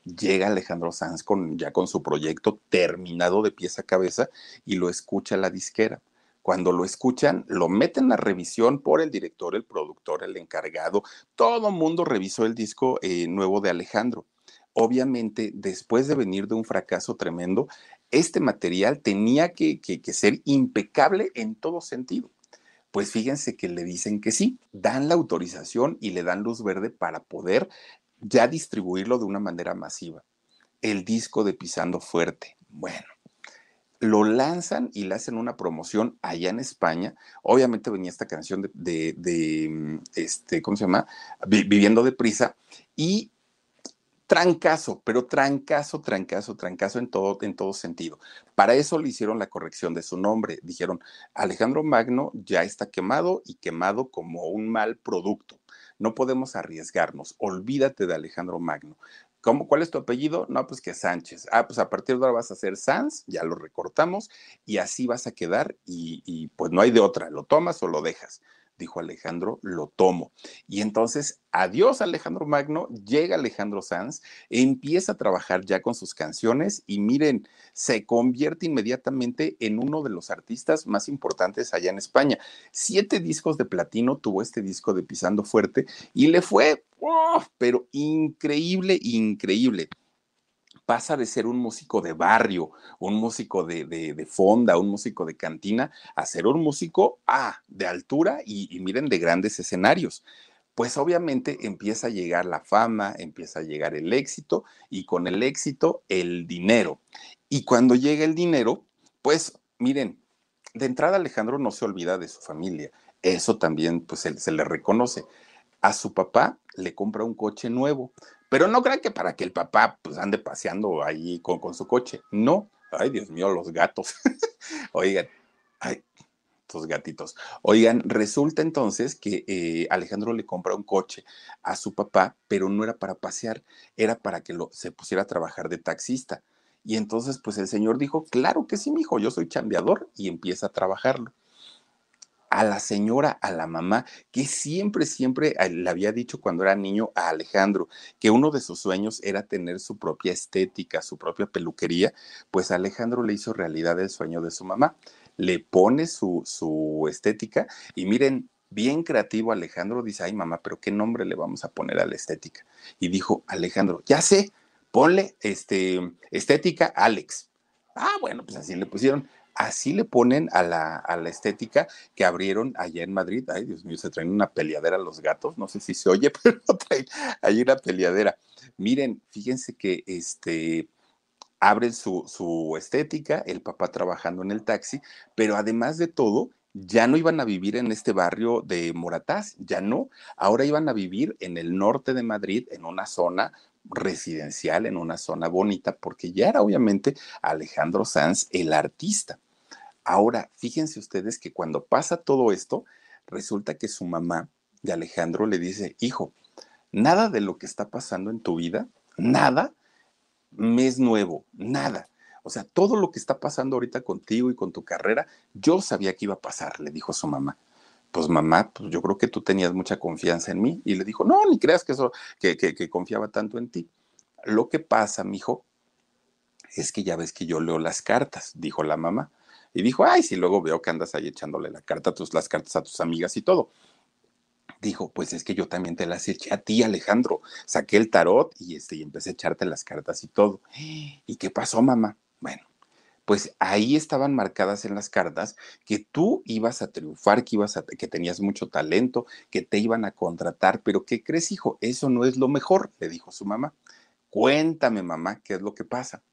llega Alejandro Sanz con, ya con su proyecto terminado de pieza a cabeza y lo escucha la disquera. Cuando lo escuchan, lo meten a revisión por el director, el productor, el encargado. Todo mundo revisó el disco eh, nuevo de Alejandro. Obviamente, después de venir de un fracaso tremendo, este material tenía que, que, que ser impecable en todo sentido. Pues fíjense que le dicen que sí, dan la autorización y le dan luz verde para poder ya distribuirlo de una manera masiva. El disco de Pisando Fuerte. Bueno, lo lanzan y le hacen una promoción allá en España. Obviamente venía esta canción de, de, mm, este, ¿cómo se llama? Viviendo deprisa. Y trancazo, pero trancazo, trancazo, trancazo en todo, en todo sentido. Para eso le hicieron la corrección de su nombre. Dijeron, Alejandro Magno ya está quemado y quemado como un mal producto. No podemos arriesgarnos. Olvídate de Alejandro Magno. ¿Cómo, ¿Cuál es tu apellido? No, pues que Sánchez. Ah, pues a partir de ahora vas a ser Sanz, ya lo recortamos y así vas a quedar y, y pues no hay de otra, lo tomas o lo dejas. Dijo Alejandro, lo tomo. Y entonces, adiós Alejandro Magno, llega Alejandro Sanz, empieza a trabajar ya con sus canciones y miren, se convierte inmediatamente en uno de los artistas más importantes allá en España. Siete discos de platino tuvo este disco de Pisando Fuerte y le fue, pero increíble, increíble pasa de ser un músico de barrio, un músico de, fonda, un músico de cantina, a ser un músico ah, de altura y, miren, de grandes escenarios pues obviamente empieza a llegar la fama, empieza a llegar el éxito y con el éxito el dinero. Y cuando llega el dinero, pues miren, de entrada Alejandro no se olvida de su familia, eso también pues se, se le reconoce. A su papá le compra un coche nuevo, pero no crean que para que el papá pues ande paseando ahí con, con su coche. No. Ay, Dios mío, los gatos. Oigan, ay, estos gatitos. Oigan, resulta entonces que eh, Alejandro le compra un coche a su papá, pero no era para pasear, era para que lo, se pusiera a trabajar de taxista. Y entonces, pues el señor dijo, claro que sí, mi hijo, yo soy chambeador y empieza a trabajarlo a la señora, a la mamá, que siempre, siempre eh, le había dicho cuando era niño a Alejandro que uno de sus sueños era tener su propia estética, su propia peluquería, pues Alejandro le hizo realidad el sueño de su mamá. Le pone su, su estética y miren, bien creativo Alejandro dice, ay mamá, pero ¿qué nombre le vamos a poner a la estética? Y dijo Alejandro, ya sé, ponle este, estética Alex. Ah, bueno, pues así le pusieron así le ponen a la, a la, estética que abrieron allá en Madrid. Ay, Dios mío, se traen una peleadera los gatos. No sé si se oye, pero traen allí una peleadera. Miren, fíjense que este abren su, su estética, el papá trabajando en el taxi, pero además de todo, ya no iban a vivir en este barrio de Moratás, ya no, ahora iban a vivir en el norte de Madrid, en una zona residencial, en una zona bonita, porque ya era obviamente Alejandro Sanz el artista. Ahora, fíjense ustedes que cuando pasa todo esto, resulta que su mamá de Alejandro le dice, hijo, nada de lo que está pasando en tu vida, nada, me es nuevo, nada. O sea, todo lo que está pasando ahorita contigo y con tu carrera, yo sabía que iba a pasar, le dijo su mamá. Pues mamá, pues yo creo que tú tenías mucha confianza en mí. Y le dijo, no, ni creas que eso, que, que, que confiaba tanto en ti. Lo que pasa, mijo, es que ya ves que yo leo las cartas, dijo la mamá. Y dijo, ay, si luego veo que andas ahí echándole la carta, tus, las cartas a tus amigas y todo. Dijo, pues es que yo también te las eché a ti, Alejandro. Saqué el tarot y, este, y empecé a echarte las cartas y todo. ¿Y qué pasó, mamá? Bueno, pues ahí estaban marcadas en las cartas que tú ibas a triunfar, que ibas a, que tenías mucho talento, que te iban a contratar, pero ¿qué crees, hijo? Eso no es lo mejor, le dijo su mamá. Cuéntame, mamá, ¿qué es lo que pasa?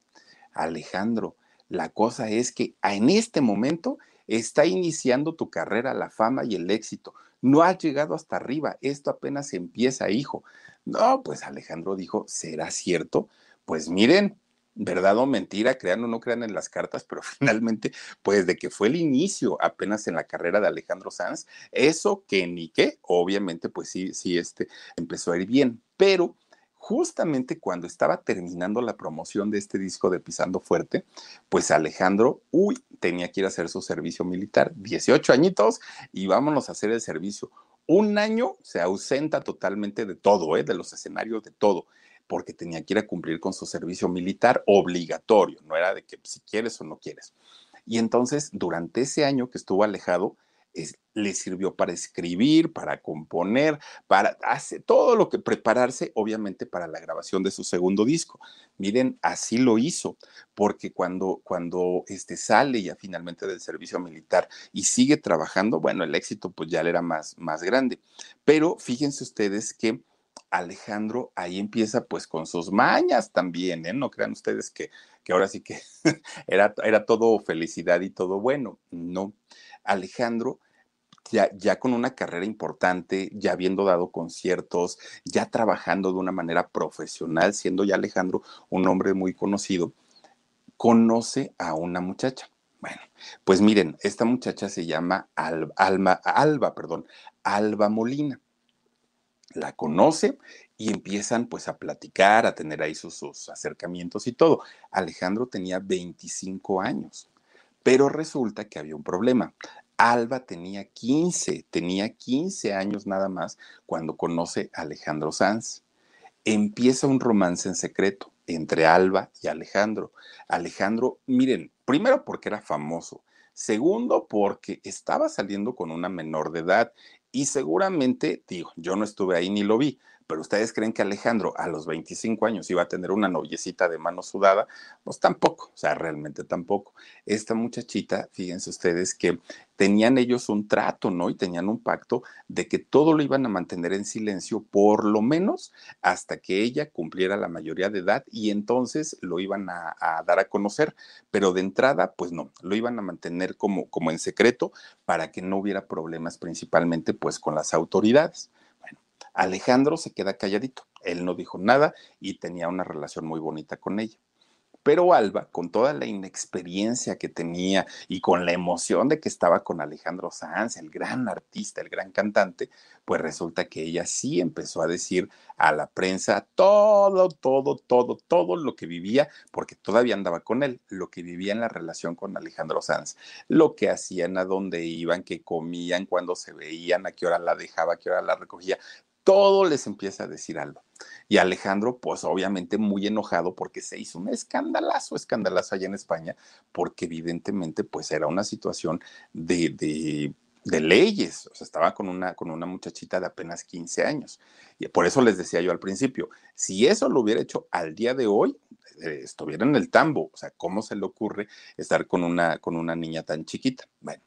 Alejandro, la cosa es que en este momento está iniciando tu carrera, la fama y el éxito. No has llegado hasta arriba, esto apenas empieza, hijo. No, pues Alejandro dijo, ¿será cierto? Pues miren, verdad o mentira, crean o no crean en las cartas, pero finalmente, pues de que fue el inicio apenas en la carrera de Alejandro Sanz, eso que ni qué, obviamente, pues sí, sí, este empezó a ir bien, pero justamente cuando estaba terminando la promoción de este disco de Pisando Fuerte, pues Alejandro, uy, tenía que ir a hacer su servicio militar, 18 añitos, y vámonos a hacer el servicio. Un año se ausenta totalmente de todo, ¿eh? de los escenarios, de todo, porque tenía que ir a cumplir con su servicio militar obligatorio, no era de que si quieres o no quieres. Y entonces, durante ese año que estuvo alejado, le sirvió para escribir, para componer, para hacer todo lo que prepararse, obviamente, para la grabación de su segundo disco. Miren, así lo hizo, porque cuando, cuando este, sale ya finalmente del servicio militar y sigue trabajando, bueno, el éxito pues ya le era más, más grande. Pero fíjense ustedes que Alejandro ahí empieza pues con sus mañas también, ¿eh? No crean ustedes que, que ahora sí que era, era todo felicidad y todo bueno, no. Alejandro, ya, ya, con una carrera importante, ya habiendo dado conciertos, ya trabajando de una manera profesional, siendo ya Alejandro un hombre muy conocido, conoce a una muchacha. Bueno, pues miren, esta muchacha se llama Alba, Alma, Alba, perdón, Alba Molina. La conoce y empiezan pues a platicar, a tener ahí sus, sus acercamientos y todo. Alejandro tenía 25 años. Pero resulta que había un problema. Alba tenía 15, tenía 15 años nada más cuando conoce a Alejandro Sanz. Empieza un romance en secreto entre Alba y Alejandro. Alejandro, miren, primero porque era famoso, segundo porque estaba saliendo con una menor de edad y seguramente, digo, yo no estuve ahí ni lo vi, pero ustedes creen que Alejandro a los 25 años iba a tener una noviecita de mano sudada, pues tampoco, o sea, realmente tampoco. Esta muchachita, fíjense ustedes que tenían ellos un trato, ¿no? Y tenían un pacto de que todo lo iban a mantener en silencio, por lo menos hasta que ella cumpliera la mayoría de edad y entonces lo iban a, a dar a conocer. Pero de entrada, pues no, lo iban a mantener como, como en secreto para que no hubiera problemas principalmente pues con las autoridades. Alejandro se queda calladito, él no dijo nada y tenía una relación muy bonita con ella. Pero Alba, con toda la inexperiencia que tenía y con la emoción de que estaba con Alejandro Sanz, el gran artista, el gran cantante, pues resulta que ella sí empezó a decir a la prensa todo, todo, todo, todo lo que vivía, porque todavía andaba con él, lo que vivía en la relación con Alejandro Sanz, lo que hacían, a dónde iban, qué comían, cuándo se veían, a qué hora la dejaba, a qué hora la recogía, todo les empieza a decir Alba. Y Alejandro, pues obviamente muy enojado porque se hizo un escandalazo, escandalazo allá en España, porque evidentemente pues era una situación de, de, de, leyes, o sea, estaba con una, con una muchachita de apenas 15 años. Y por eso les decía yo al principio, si eso lo hubiera hecho al día de hoy, eh, estuviera en el tambo, o sea, ¿cómo se le ocurre estar con una, con una niña tan chiquita? Bueno,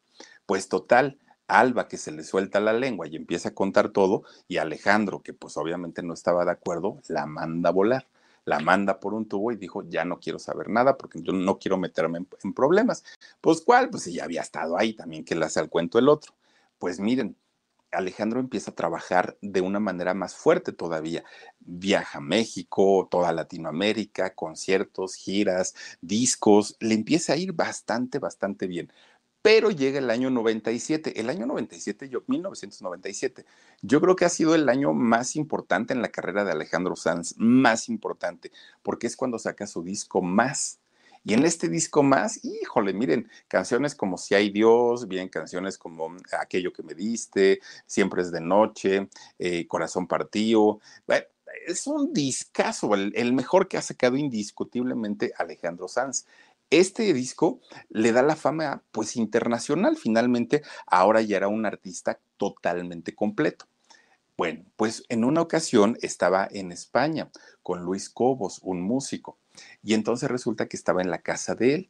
pues total, Alba que se le suelta la lengua y empieza a contar todo, y Alejandro, que pues obviamente no estaba de acuerdo, la manda a volar. La manda por un tubo y dijo, ya no quiero saber nada porque yo no quiero meterme en, problemas. Pues cuál, pues ya había estado ahí también que le hace al cuento el otro. Pues miren, Alejandro empieza a trabajar de una manera más fuerte todavía. Viaja a México, toda Latinoamérica, conciertos, giras, discos, le empieza a ir bastante, bastante bien pero llega el año 97. El año 97, yo, 1997, yo creo que ha sido el año más importante en la carrera de Alejandro Sanz, más importante, porque es cuando saca su disco más. Y en este disco más, híjole, miren, canciones como Si hay Dios, bien canciones como Aquello que me diste, Siempre es de noche, eh, Corazón partido. Es un discazo, el, mejor que ha sacado indiscutiblemente Alejandro Sanz este disco le da la fama pues internacional, finalmente ahora ya era un artista totalmente completo. Bueno, pues en una ocasión estaba en España con Luis Cobos, un músico, y entonces resulta que estaba en la casa de él.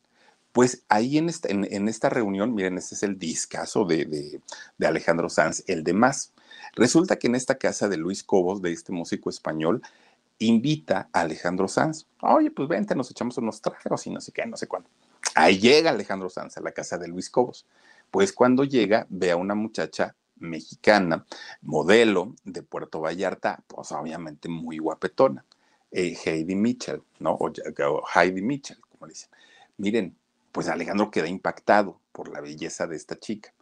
Pues ahí en esta, reunión, miren, este es el discazo de, de Alejandro Sanz, el de más. Resulta que en esta casa de Luis Cobos, de este músico español, invita a Alejandro Sanz. Oye, pues vente, nos echamos unos tragos y no sé qué, no sé cuándo. Ahí llega Alejandro Sanz a la casa de Luis Cobos. Pues cuando llega, ve a una muchacha mexicana, modelo de Puerto Vallarta, pues obviamente muy guapetona, eh, Heidi Mitchell, ¿no? O, o Heidi Mitchell, como dicen. Miren, pues Alejandro queda impactado por la belleza de esta chica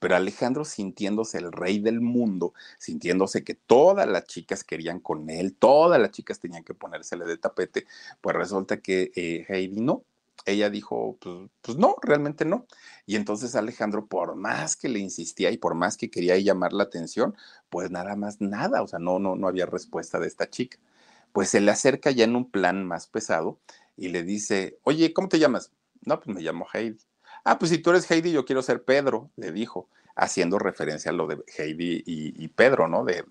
pero Alejandro sintiéndose el rey del mundo, sintiéndose que todas las chicas querían con él, todas las chicas tenían que ponérsele de tapete, pues resulta que eh, Heidi no. Ella dijo, pues, pues, no, realmente no. Y entonces Alejandro, por más que le insistía y por más que quería llamar la atención, pues nada más nada, o sea, no, no, no había respuesta de esta chica. Pues se le acerca ya en un plan más pesado y le dice, oye, ¿cómo te llamas? No, pues me llamo Heidi. Ah, pues si tú eres Heidi, yo quiero ser Pedro, le dijo, haciendo referencia a lo de Heidi y, Pedro, ¿no? De,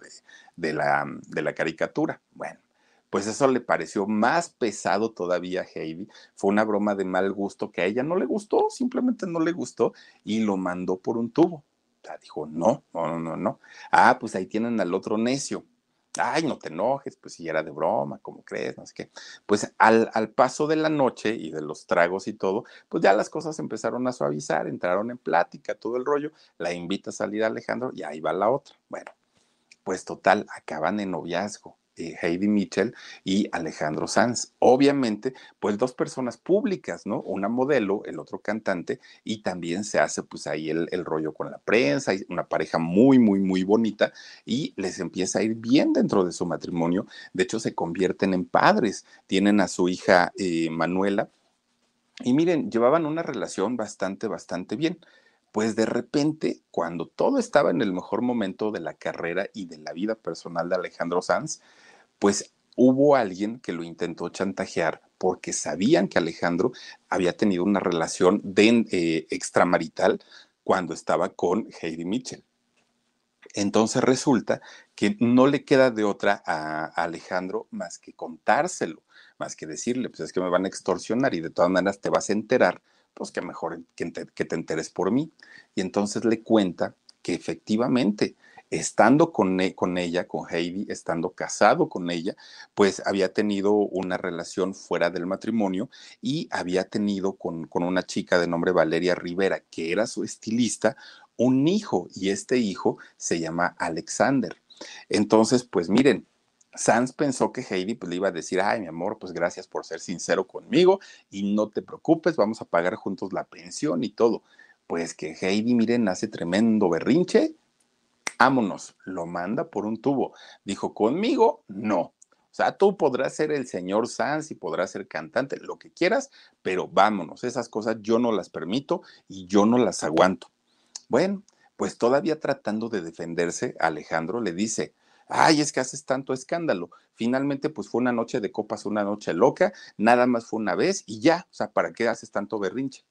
de, la, de la caricatura. Bueno, pues eso le pareció más pesado todavía a Heidi. Fue una broma de mal gusto que a ella no le gustó, simplemente no le gustó y lo mandó por un tubo. O sea, dijo, no, no, no, no. Ah, pues ahí tienen al otro necio ay, no te enojes, pues si era de broma, ¿cómo crees? No sé qué. Pues al, al, paso de la noche y de los tragos y todo, pues ya las cosas empezaron a suavizar, entraron en plática, todo el rollo, la invita a salir Alejandro y ahí va la otra. Bueno, pues total, acaban en noviazgo. Eh, Heidi Mitchell y Alejandro Sanz. Obviamente, pues dos personas públicas, ¿no? Una modelo, el otro cantante, y también se hace pues ahí el, rollo con la prensa, una pareja muy, muy, muy bonita, y les empieza a ir bien dentro de su matrimonio. De hecho, se convierten en padres. Tienen a su hija eh, Manuela. Y miren, llevaban una relación bastante, bastante bien pues de repente, cuando todo estaba en el mejor momento de la carrera y de la vida personal de Alejandro Sanz, pues hubo alguien que lo intentó chantajear porque sabían que Alejandro había tenido una relación eh, extramarital cuando estaba con Heidi Mitchell. Entonces resulta que no le queda de otra a, Alejandro más que contárselo, más que decirle, pues es que me van a extorsionar y de todas maneras te vas a enterar, pues que mejor que te, que te enteres por mí. Y entonces le cuenta que efectivamente estando con, e, con, ella, con Heidi, estando casado con ella, pues había tenido una relación fuera del matrimonio y había tenido con, con, una chica de nombre Valeria Rivera, que era su estilista, un hijo y este hijo se llama Alexander. Entonces, pues miren, Sans pensó que Heidi pues, le iba a decir, ay, mi amor, pues gracias por ser sincero conmigo y no te preocupes, vamos a pagar juntos la pensión y todo. Pues que Heidi, miren, hace tremendo berrinche, vámonos, lo manda por un tubo. Dijo, conmigo, no. O sea, tú podrás ser el señor Sans y podrás ser cantante, lo que quieras, pero vámonos, esas cosas yo no las permito y yo no las aguanto. Bueno, pues todavía tratando de defenderse, Alejandro le dice, ay, es que haces tanto escándalo. Finalmente, pues fue una noche de copas, una noche loca, nada más fue una vez y ya, o sea, ¿para qué haces tanto berrinche?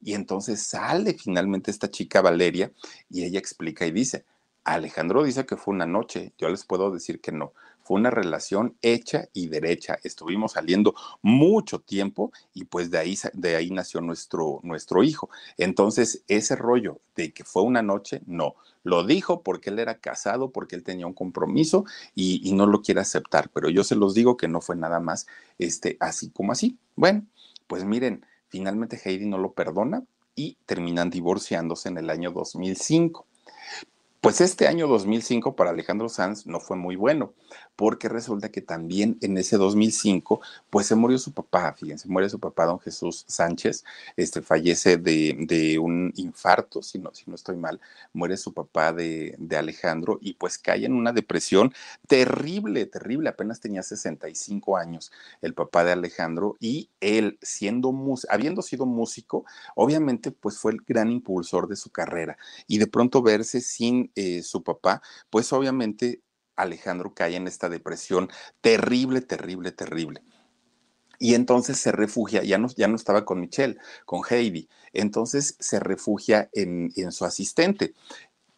Y entonces sale finalmente esta chica Valeria y ella explica y dice, Alejandro dice que fue una noche, yo les puedo decir que no, fue una relación hecha y derecha. Estuvimos saliendo mucho tiempo y pues de ahí, de ahí nació nuestro, nuestro hijo. Entonces, ese rollo de que fue una noche, no. Lo dijo porque él era casado, porque él tenía un compromiso y, y no lo quiere aceptar. Pero yo se los digo que no fue nada más este, así como así. Bueno, pues miren, finalmente Heidi no lo perdona y terminan divorciándose en el año 2005. Pues este año 2005 para Alejandro Sanz no fue muy bueno, porque resulta que también en ese 2005, pues se murió su papá, fíjense, muere su papá, don Jesús Sánchez, este fallece de, un infarto, si no, si no estoy mal, muere su papá de, de, Alejandro y pues cae en una depresión terrible, terrible, apenas tenía 65 años el papá de Alejandro y él siendo, habiendo sido músico, obviamente pues fue el gran impulsor de su carrera y de pronto verse sin eh, su papá, pues obviamente Alejandro cae en esta depresión terrible, terrible, terrible. Y entonces se refugia, ya no, ya no estaba con Michelle, con Heidi, entonces se refugia en, en su asistente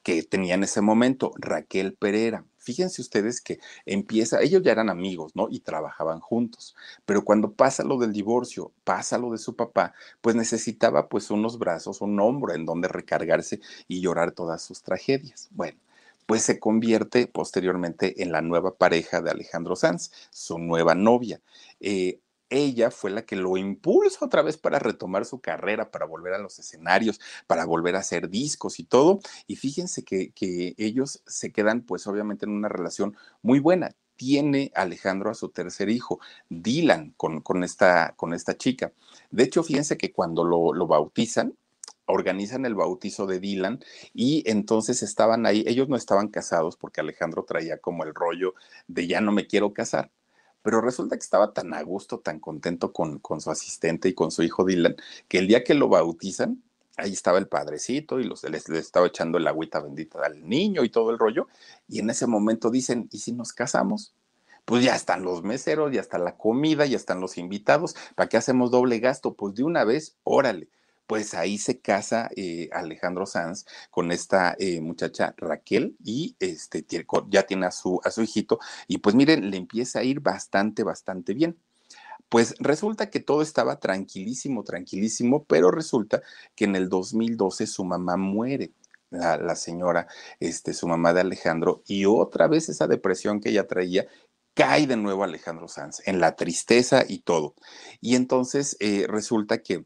que tenía en ese momento, Raquel Pereira. Fíjense ustedes que empieza, ellos ya eran amigos, ¿no? Y trabajaban juntos, pero cuando pasa lo del divorcio, pasa lo de su papá, pues necesitaba pues unos brazos, un hombro en donde recargarse y llorar todas sus tragedias. Bueno, pues se convierte posteriormente en la nueva pareja de Alejandro Sanz, su nueva novia. Eh, ella fue la que lo impulsa otra vez para retomar su carrera, para volver a los escenarios, para volver a hacer discos y todo. Y fíjense que, ellos se quedan pues obviamente en una relación muy buena. Tiene Alejandro a su tercer hijo, Dylan, con, con, esta, con esta chica. De hecho, fíjense que cuando lo, lo bautizan, organizan el bautizo de Dylan y entonces estaban ahí, ellos no estaban casados porque Alejandro traía como el rollo de ya no me quiero casar pero resulta que estaba tan a gusto, tan contento con, con su asistente y con su hijo Dylan, que el día que lo bautizan, ahí estaba el padrecito y los, les, estaba echando el agüita bendita al niño y todo el rollo, y en ese momento dicen, ¿y si nos casamos? Pues ya están los meseros, ya está la comida, ya están los invitados, ¿para qué hacemos doble gasto? Pues de una vez, órale pues ahí se casa eh, Alejandro Sanz con esta eh, muchacha Raquel y este, ya tiene a su, a su hijito y pues miren, le empieza a ir bastante, bastante bien. Pues resulta que todo estaba tranquilísimo, tranquilísimo, pero resulta que en el 2012 su mamá muere. La, señora, este, su mamá de Alejandro, y otra vez esa depresión que ella traía cae de nuevo Alejandro Sanz en la tristeza y todo. Y entonces eh, resulta que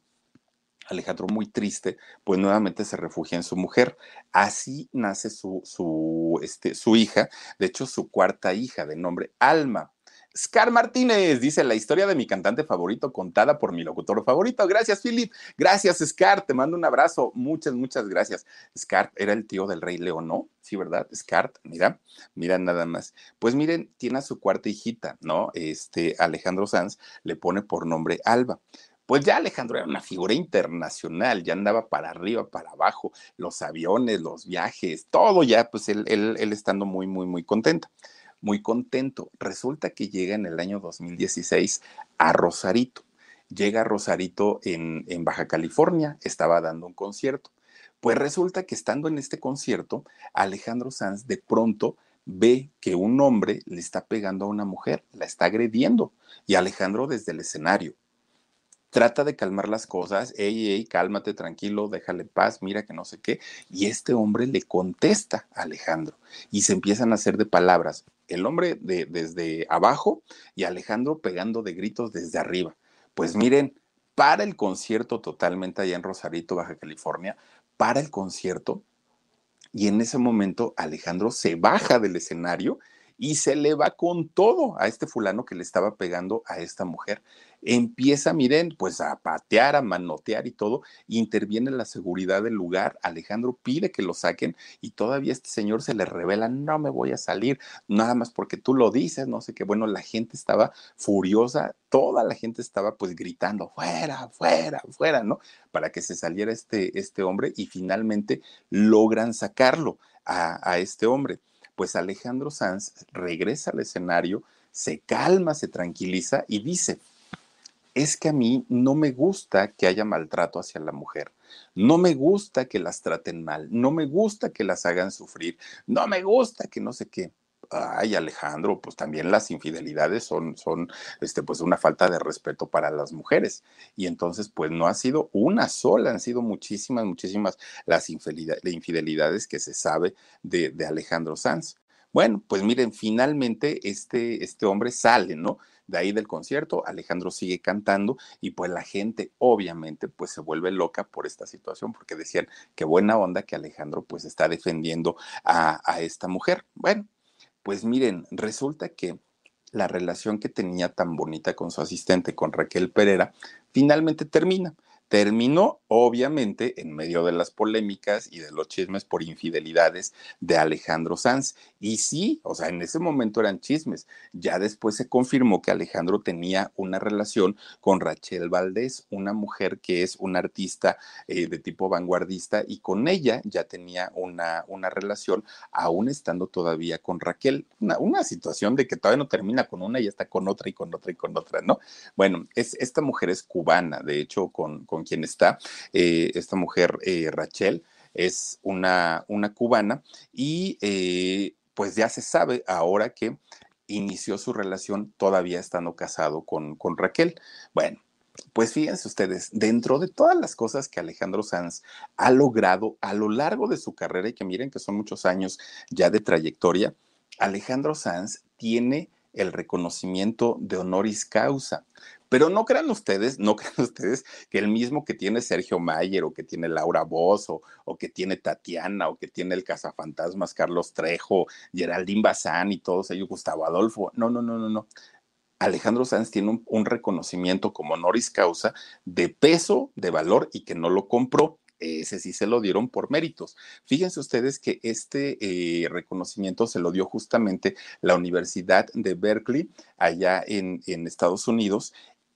Alejandro muy triste, pues nuevamente se refugia en su mujer. Así nace su, su, este, su hija, de hecho su cuarta hija de nombre Alma. Scar Martínez dice la historia de mi cantante favorito contada por mi locutor favorito. Gracias, Philip. Gracias, Scar. Te mando un abrazo. Muchas, muchas gracias. Scar era el tío del rey León, ¿no? Sí, ¿verdad? Scar, mira, mira nada más. Pues miren, tiene a su cuarta hijita, ¿no? Este Alejandro Sanz le pone por nombre Alba pues ya Alejandro era una figura internacional, ya andaba para arriba, para abajo, los aviones, los viajes, todo ya, pues él, él, estando muy, muy, muy contento, muy contento. Resulta que llega en el año 2016 a Rosarito. Llega a Rosarito en, en Baja California, estaba dando un concierto. Pues resulta que estando en este concierto, Alejandro Sanz de pronto ve que un hombre le está pegando a una mujer, la está agrediendo, y Alejandro desde el escenario trata de calmar las cosas, ey, ey, cálmate, tranquilo, déjale paz, mira que no sé qué, y este hombre le contesta a Alejandro y se empiezan a hacer de palabras, el hombre de, desde abajo y Alejandro pegando de gritos desde arriba. Pues miren, para el concierto totalmente allá en Rosarito, Baja California, para el concierto, y en ese momento Alejandro se baja del escenario y se le va con todo a este fulano que le estaba pegando a esta mujer empieza, miren, pues a patear, a manotear y todo, interviene la seguridad del lugar, Alejandro pide que lo saquen y todavía este señor se le revela, no me voy a salir, nada más porque tú lo dices, no sé qué, bueno, la gente estaba furiosa, toda la gente estaba pues gritando, fuera, fuera, fuera, ¿no? Para que se saliera este, este hombre y finalmente logran sacarlo a, a este hombre. Pues Alejandro Sanz regresa al escenario, se calma, se tranquiliza y dice, es que a mí no me gusta que haya maltrato hacia la mujer. No me gusta que las traten mal, no me gusta que las hagan sufrir, no me gusta que no sé qué. Ay, Alejandro, pues también las infidelidades son, son, este, pues una falta de respeto para las mujeres. Y entonces, pues no ha sido una sola, han sido muchísimas, muchísimas las infidelidades que se sabe de, Alejandro Sanz. Bueno, pues miren, finalmente este, este hombre sale, ¿no? De ahí del concierto, Alejandro sigue cantando y pues la gente obviamente pues se vuelve loca por esta situación porque decían qué buena onda que Alejandro pues está defendiendo a, a esta mujer. Bueno, pues miren, resulta que la relación que tenía tan bonita con su asistente, con Raquel Pereira, finalmente termina. Terminó, obviamente, en medio de las polémicas y de los chismes por infidelidades de Alejandro Sanz. Y sí, o sea, en ese momento eran chismes. Ya después se confirmó que Alejandro tenía una relación con Rachel Valdés, una mujer que es una artista eh, de tipo vanguardista, y con ella ya tenía una, una relación, aún estando todavía con Raquel. Una, una situación de que todavía no termina con una y está con otra y con otra y con otra, ¿no? Bueno, es, esta mujer es cubana, de hecho, con con quien está eh, esta mujer, eh, Rachel, es una, una cubana y eh, pues ya se sabe ahora que inició su relación todavía estando casado con, con Raquel. Bueno, pues fíjense ustedes, dentro de todas las cosas que Alejandro Sanz ha logrado a lo largo de su carrera y que miren que son muchos años ya de trayectoria, Alejandro Sanz tiene el reconocimiento de honoris causa. Pero no crean ustedes, no crean ustedes que el mismo que tiene Sergio Mayer o que tiene Laura Bozo o, que tiene Tatiana o que tiene el cazafantasmas Carlos Trejo, Geraldine Bazán y todos ellos, Gustavo Adolfo. No, no, no, no, no. Alejandro Sanz tiene un reconocimiento como honoris causa de peso, de valor y que no lo compró ese sí se lo dieron por méritos. Fíjense ustedes que este eh, reconocimiento se lo dio justamente la Universidad de Berkeley allá en, en Estados Unidos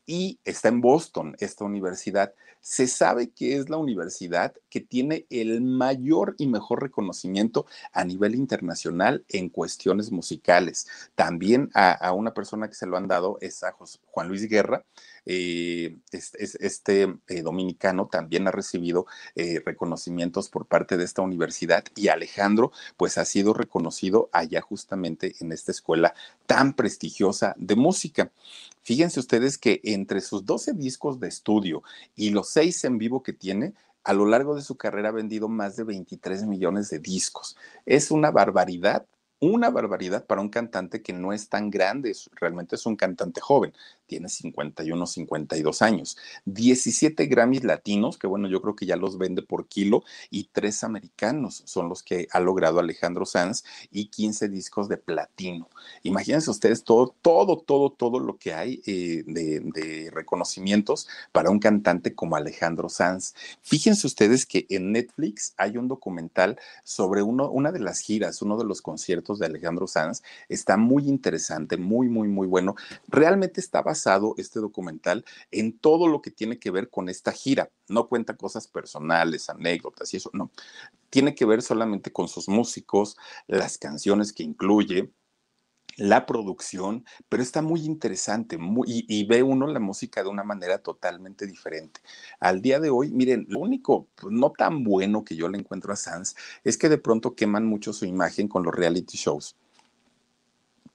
y está en Boston, esta universidad. Se sabe que es la universidad que tiene el mayor y mejor reconocimiento a nivel internacional en cuestiones musicales. También a, a una persona que se lo han dado es a Juan Luis Guerra, eh, este, eh, dominicano también ha recibido eh, reconocimientos por parte de esta universidad y Alejandro pues ha sido reconocido allá justamente en esta escuela tan prestigiosa de música. Fíjense ustedes que entre sus 12 discos de estudio y los 6 en vivo que tiene, a lo largo de su carrera ha vendido más de 23 millones de discos. Es una barbaridad una barbaridad para un cantante que no es tan grande, realmente es un cantante joven, tiene 51, 52 años, 17 Grammys latinos, que bueno, yo creo que ya los vende por kilo, y tres americanos son los que ha logrado Alejandro Sanz y 15 discos de platino. Imagínense ustedes todo, todo, todo, todo lo que hay eh, de, reconocimientos para un cantante como Alejandro Sanz. Fíjense ustedes que en Netflix hay un documental sobre una de las giras, uno de los conciertos de Alejandro Sanz. Está muy interesante, muy, muy, muy bueno. Realmente está este documental en todo lo que tiene que ver con esta gira. No cuenta cosas personales, anécdotas y eso, no. Tiene que ver solamente con sus músicos, las canciones que incluye, la producción, pero está muy interesante y, ve uno la música de una manera totalmente diferente. Al día de hoy, miren, lo único pues, no tan bueno que yo le encuentro a Sans es que de pronto queman mucho su imagen con los reality shows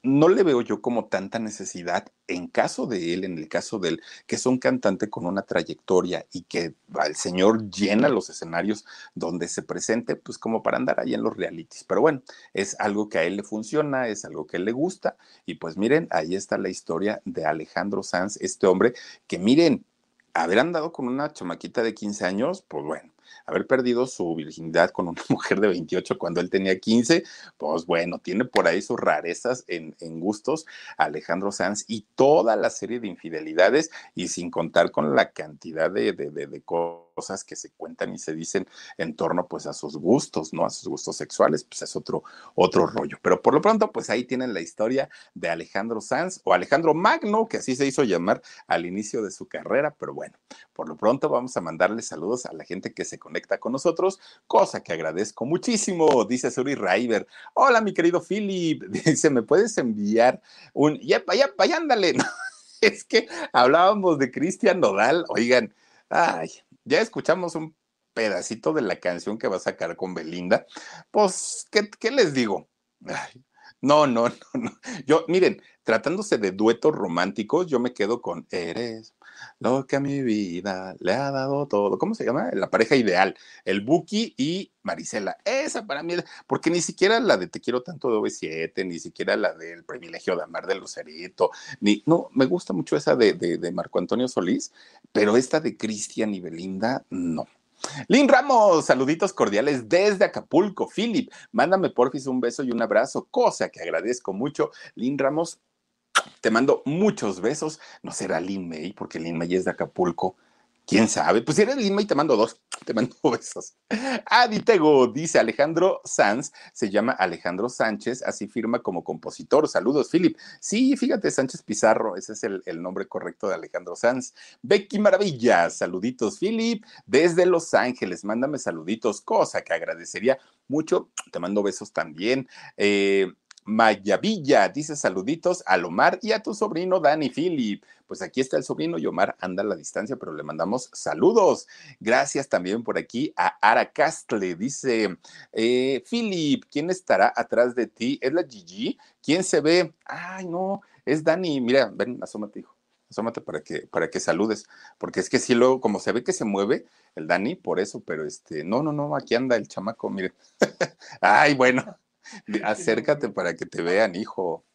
no le veo yo como tanta necesidad en caso de él, en el caso de él, que es un cantante con una trayectoria y que el señor llena los escenarios donde se presente, pues como para andar ahí en los realities. Pero bueno, es algo que a él le funciona, es algo que le gusta. Y pues miren, ahí está la historia de Alejandro Sanz, este hombre que miren, haber andado con una chamaquita de 15 años, pues bueno haber perdido su virginidad con una mujer de 28 cuando él tenía 15, pues bueno, tiene por ahí sus rarezas en, gustos Alejandro Sanz y toda la serie de infidelidades y sin contar con la cantidad de, de, de, de cosas que se cuentan y se dicen en torno pues a sus gustos, ¿no? A sus gustos sexuales, pues es otro, otro rollo. Pero por lo pronto, pues ahí tienen la historia de Alejandro Sanz o Alejandro Magno, que así se hizo llamar al inicio de su carrera, pero bueno, por lo pronto vamos a mandarle saludos a la gente que se conecta con nosotros, cosa que agradezco muchísimo, dice Suri Raiver. Hola, mi querido Philip, dice, ¿me puedes enviar un, ya, ya, ya, ándale, es que hablábamos de Cristian Nodal, oigan, ay, ya escuchamos un pedacito de la canción que va a sacar con Belinda. Pues, ¿qué, les digo? no, no, no, no. Yo, miren, tratándose de duetos románticos, yo me quedo con Eres lo que a mi vida le ha dado todo. ¿Cómo se llama? La pareja ideal. El Buki y Marisela. Esa para mí, porque ni siquiera la de Te quiero tanto de OV7, ni siquiera la del privilegio de amar de Lucerito, ni, no, me gusta mucho esa de, de Marco Antonio Solís, pero esta de Cristian y Belinda, no. Lin Ramos, saluditos cordiales desde Acapulco. Philip, mándame porfis un beso y un abrazo, cosa que agradezco mucho. Lin Ramos, te mando muchos besos. No será Lin May, porque Lin May es de Acapulco. ¿Quién sabe? Pues si eres Lin May, te mando dos. Te mando besos. Aditego, dice Alejandro Sanz, se llama Alejandro Sánchez, así firma como compositor. Saludos, Philip. Sí, fíjate, Sánchez Pizarro, ese es el, el nombre correcto de Alejandro Sanz. Becky Maravilla, saluditos, Philip, desde Los Ángeles. Mándame saluditos, cosa que agradecería mucho. Te mando besos también. Eh, Mayavilla dice saluditos a Omar y a tu sobrino Dani Philip. Pues aquí está el sobrino y Omar anda a la distancia, pero le mandamos saludos. Gracias también por aquí a Ara Castle. Dice eh, Philip, ¿quién estará atrás de ti? ¿Es la Gigi? ¿Quién se ve? Ay, no, es Dani. Mira, ven, asómate, hijo. Asómate para que, para que saludes, porque es que si luego, como se ve que se mueve el Dani, por eso, pero este, no, no, no, aquí anda el chamaco, mire. Ay, bueno, Acércate para que te vean, hijo.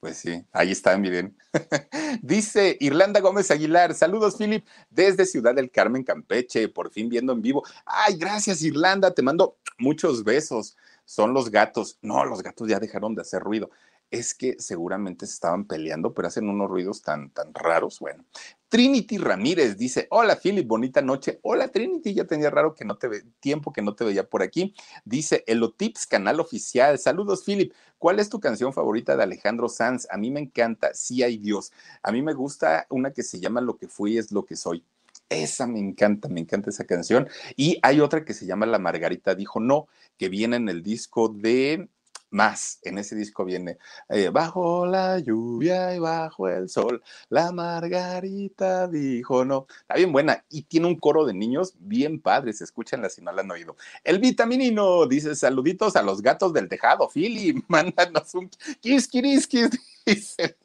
Pues sí, ahí está, miren. Dice Irlanda Gómez Aguilar, saludos, Philip, desde Ciudad del Carmen, Campeche, por fin viendo en vivo. Ay, gracias, Irlanda, te mando muchos besos. Son los gatos. No, los gatos ya dejaron de hacer ruido es que seguramente se estaban peleando, pero hacen unos ruidos tan, tan raros. Bueno, Trinity Ramírez dice, hola Philip, bonita noche. Hola Trinity, ya tenía raro que no te ve, tiempo que no te veía por aquí. Dice Elotips, canal oficial. Saludos Philip, ¿cuál es tu canción favorita de Alejandro Sanz? A mí me encanta, sí hay Dios. A mí me gusta una que se llama Lo que fui es lo que soy. Esa me encanta, me encanta esa canción. Y hay otra que se llama La Margarita dijo no, que viene en el disco de más. En ese disco viene eh, Bajo la lluvia y bajo el sol, la Margarita dijo no. Está bien buena y tiene un coro de niños bien padres. Escúchenla si no la han oído. El vitaminino dice saluditos a los gatos del tejado. Philly, mándanos un kiss, kiss, kiss, dice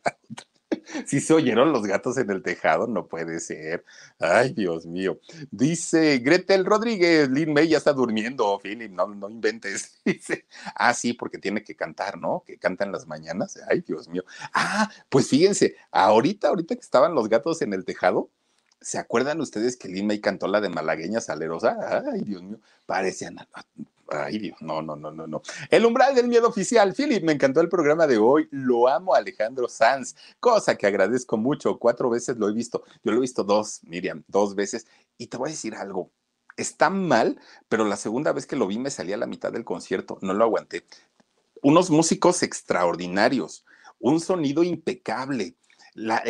si se oyeron los gatos en el tejado, no puede ser. Ay, Dios mío. Dice Gretel Rodríguez, Lin May ya está durmiendo, Philip, no, no inventes. Dice, ah, sí, porque tiene que cantar, ¿no? Que canta en las mañanas. Ay, Dios mío. Ah, pues fíjense, ahorita, ahorita que estaban los gatos en el tejado, ¿Se acuerdan ustedes que Lin May cantó la de Malagueña Salerosa? Ay, Dios mío, parecían Ay, Dios, no, no, no, no, no. El umbral del miedo oficial. Philip, me encantó el programa de hoy. Lo amo, Alejandro Sanz, cosa que agradezco mucho. Cuatro veces lo he visto. Yo lo he visto dos, Miriam, dos veces. Y te voy a decir algo. Está mal, pero la segunda vez que lo vi me salí a la mitad del concierto. No lo aguanté unos músicos extraordinarios, un sonido impecable, la,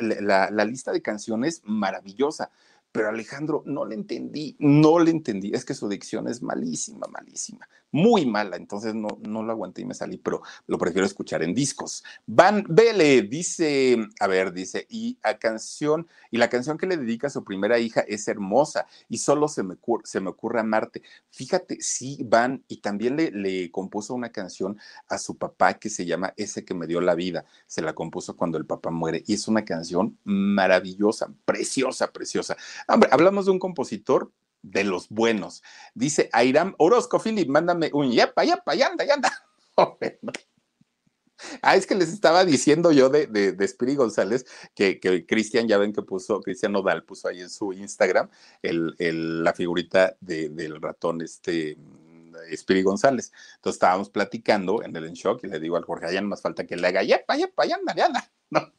la, lista de canciones maravillosa. Pero Alejandro, no le entendí, no le entendí. Es que su dicción es malísima, malísima muy mala, entonces no, no lo aguanté y me salí, pero lo prefiero escuchar en discos. Van Vele dice, a ver, dice, y a canción, y la canción que le dedica a su primera hija es hermosa y solo se me, se me ocurre amarte. Fíjate, sí, Van, y también le, le compuso una canción a su papá que se llama Ese que me dio la vida. Se la compuso cuando el papá muere y es una canción maravillosa, preciosa, preciosa. Hombre, hablamos de un compositor de los buenos. Dice Airam Orozco, Philip, mándame un yepa, yepa, yanda, yanda. Ah, es que les estaba diciendo yo de, de, de González que, que Cristian, ya ven que puso, Cristian Nodal puso ahí en su Instagram el, el, la figurita de, del ratón este Spiri González. Entonces estábamos platicando en el en shock y le digo al Jorge, ya no más falta que le haga yepa, yepa, yanda, yanda. No,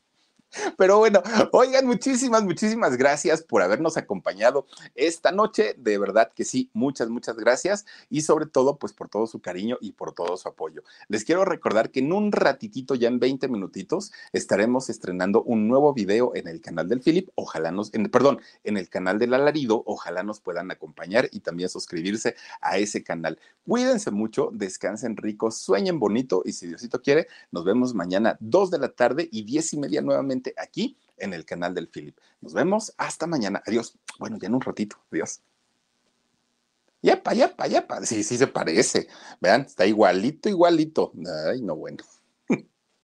pero bueno, oigan, muchísimas, muchísimas gracias por habernos acompañado esta noche. De verdad que sí, muchas, muchas gracias. Y sobre todo, pues por todo su cariño y por todo su apoyo. Les quiero recordar que en un ratitito, ya en 20 minutitos, estaremos estrenando un nuevo video en el canal del Philip. Ojalá nos, perdón, en el canal del Alarido. Ojalá nos puedan acompañar y también suscribirse a ese canal. Cuídense mucho, descansen rico, sueñen bonito y si Diosito quiere, nos vemos mañana 2 de la tarde y 10 y media nuevamente aquí en el canal del Philip. Nos vemos hasta mañana. Adiós. Bueno, ya en un ratito. Adiós. Yepa, yepa, yepa. Sí, sí se parece. Vean, está igualito, igualito. Ay, no, bueno.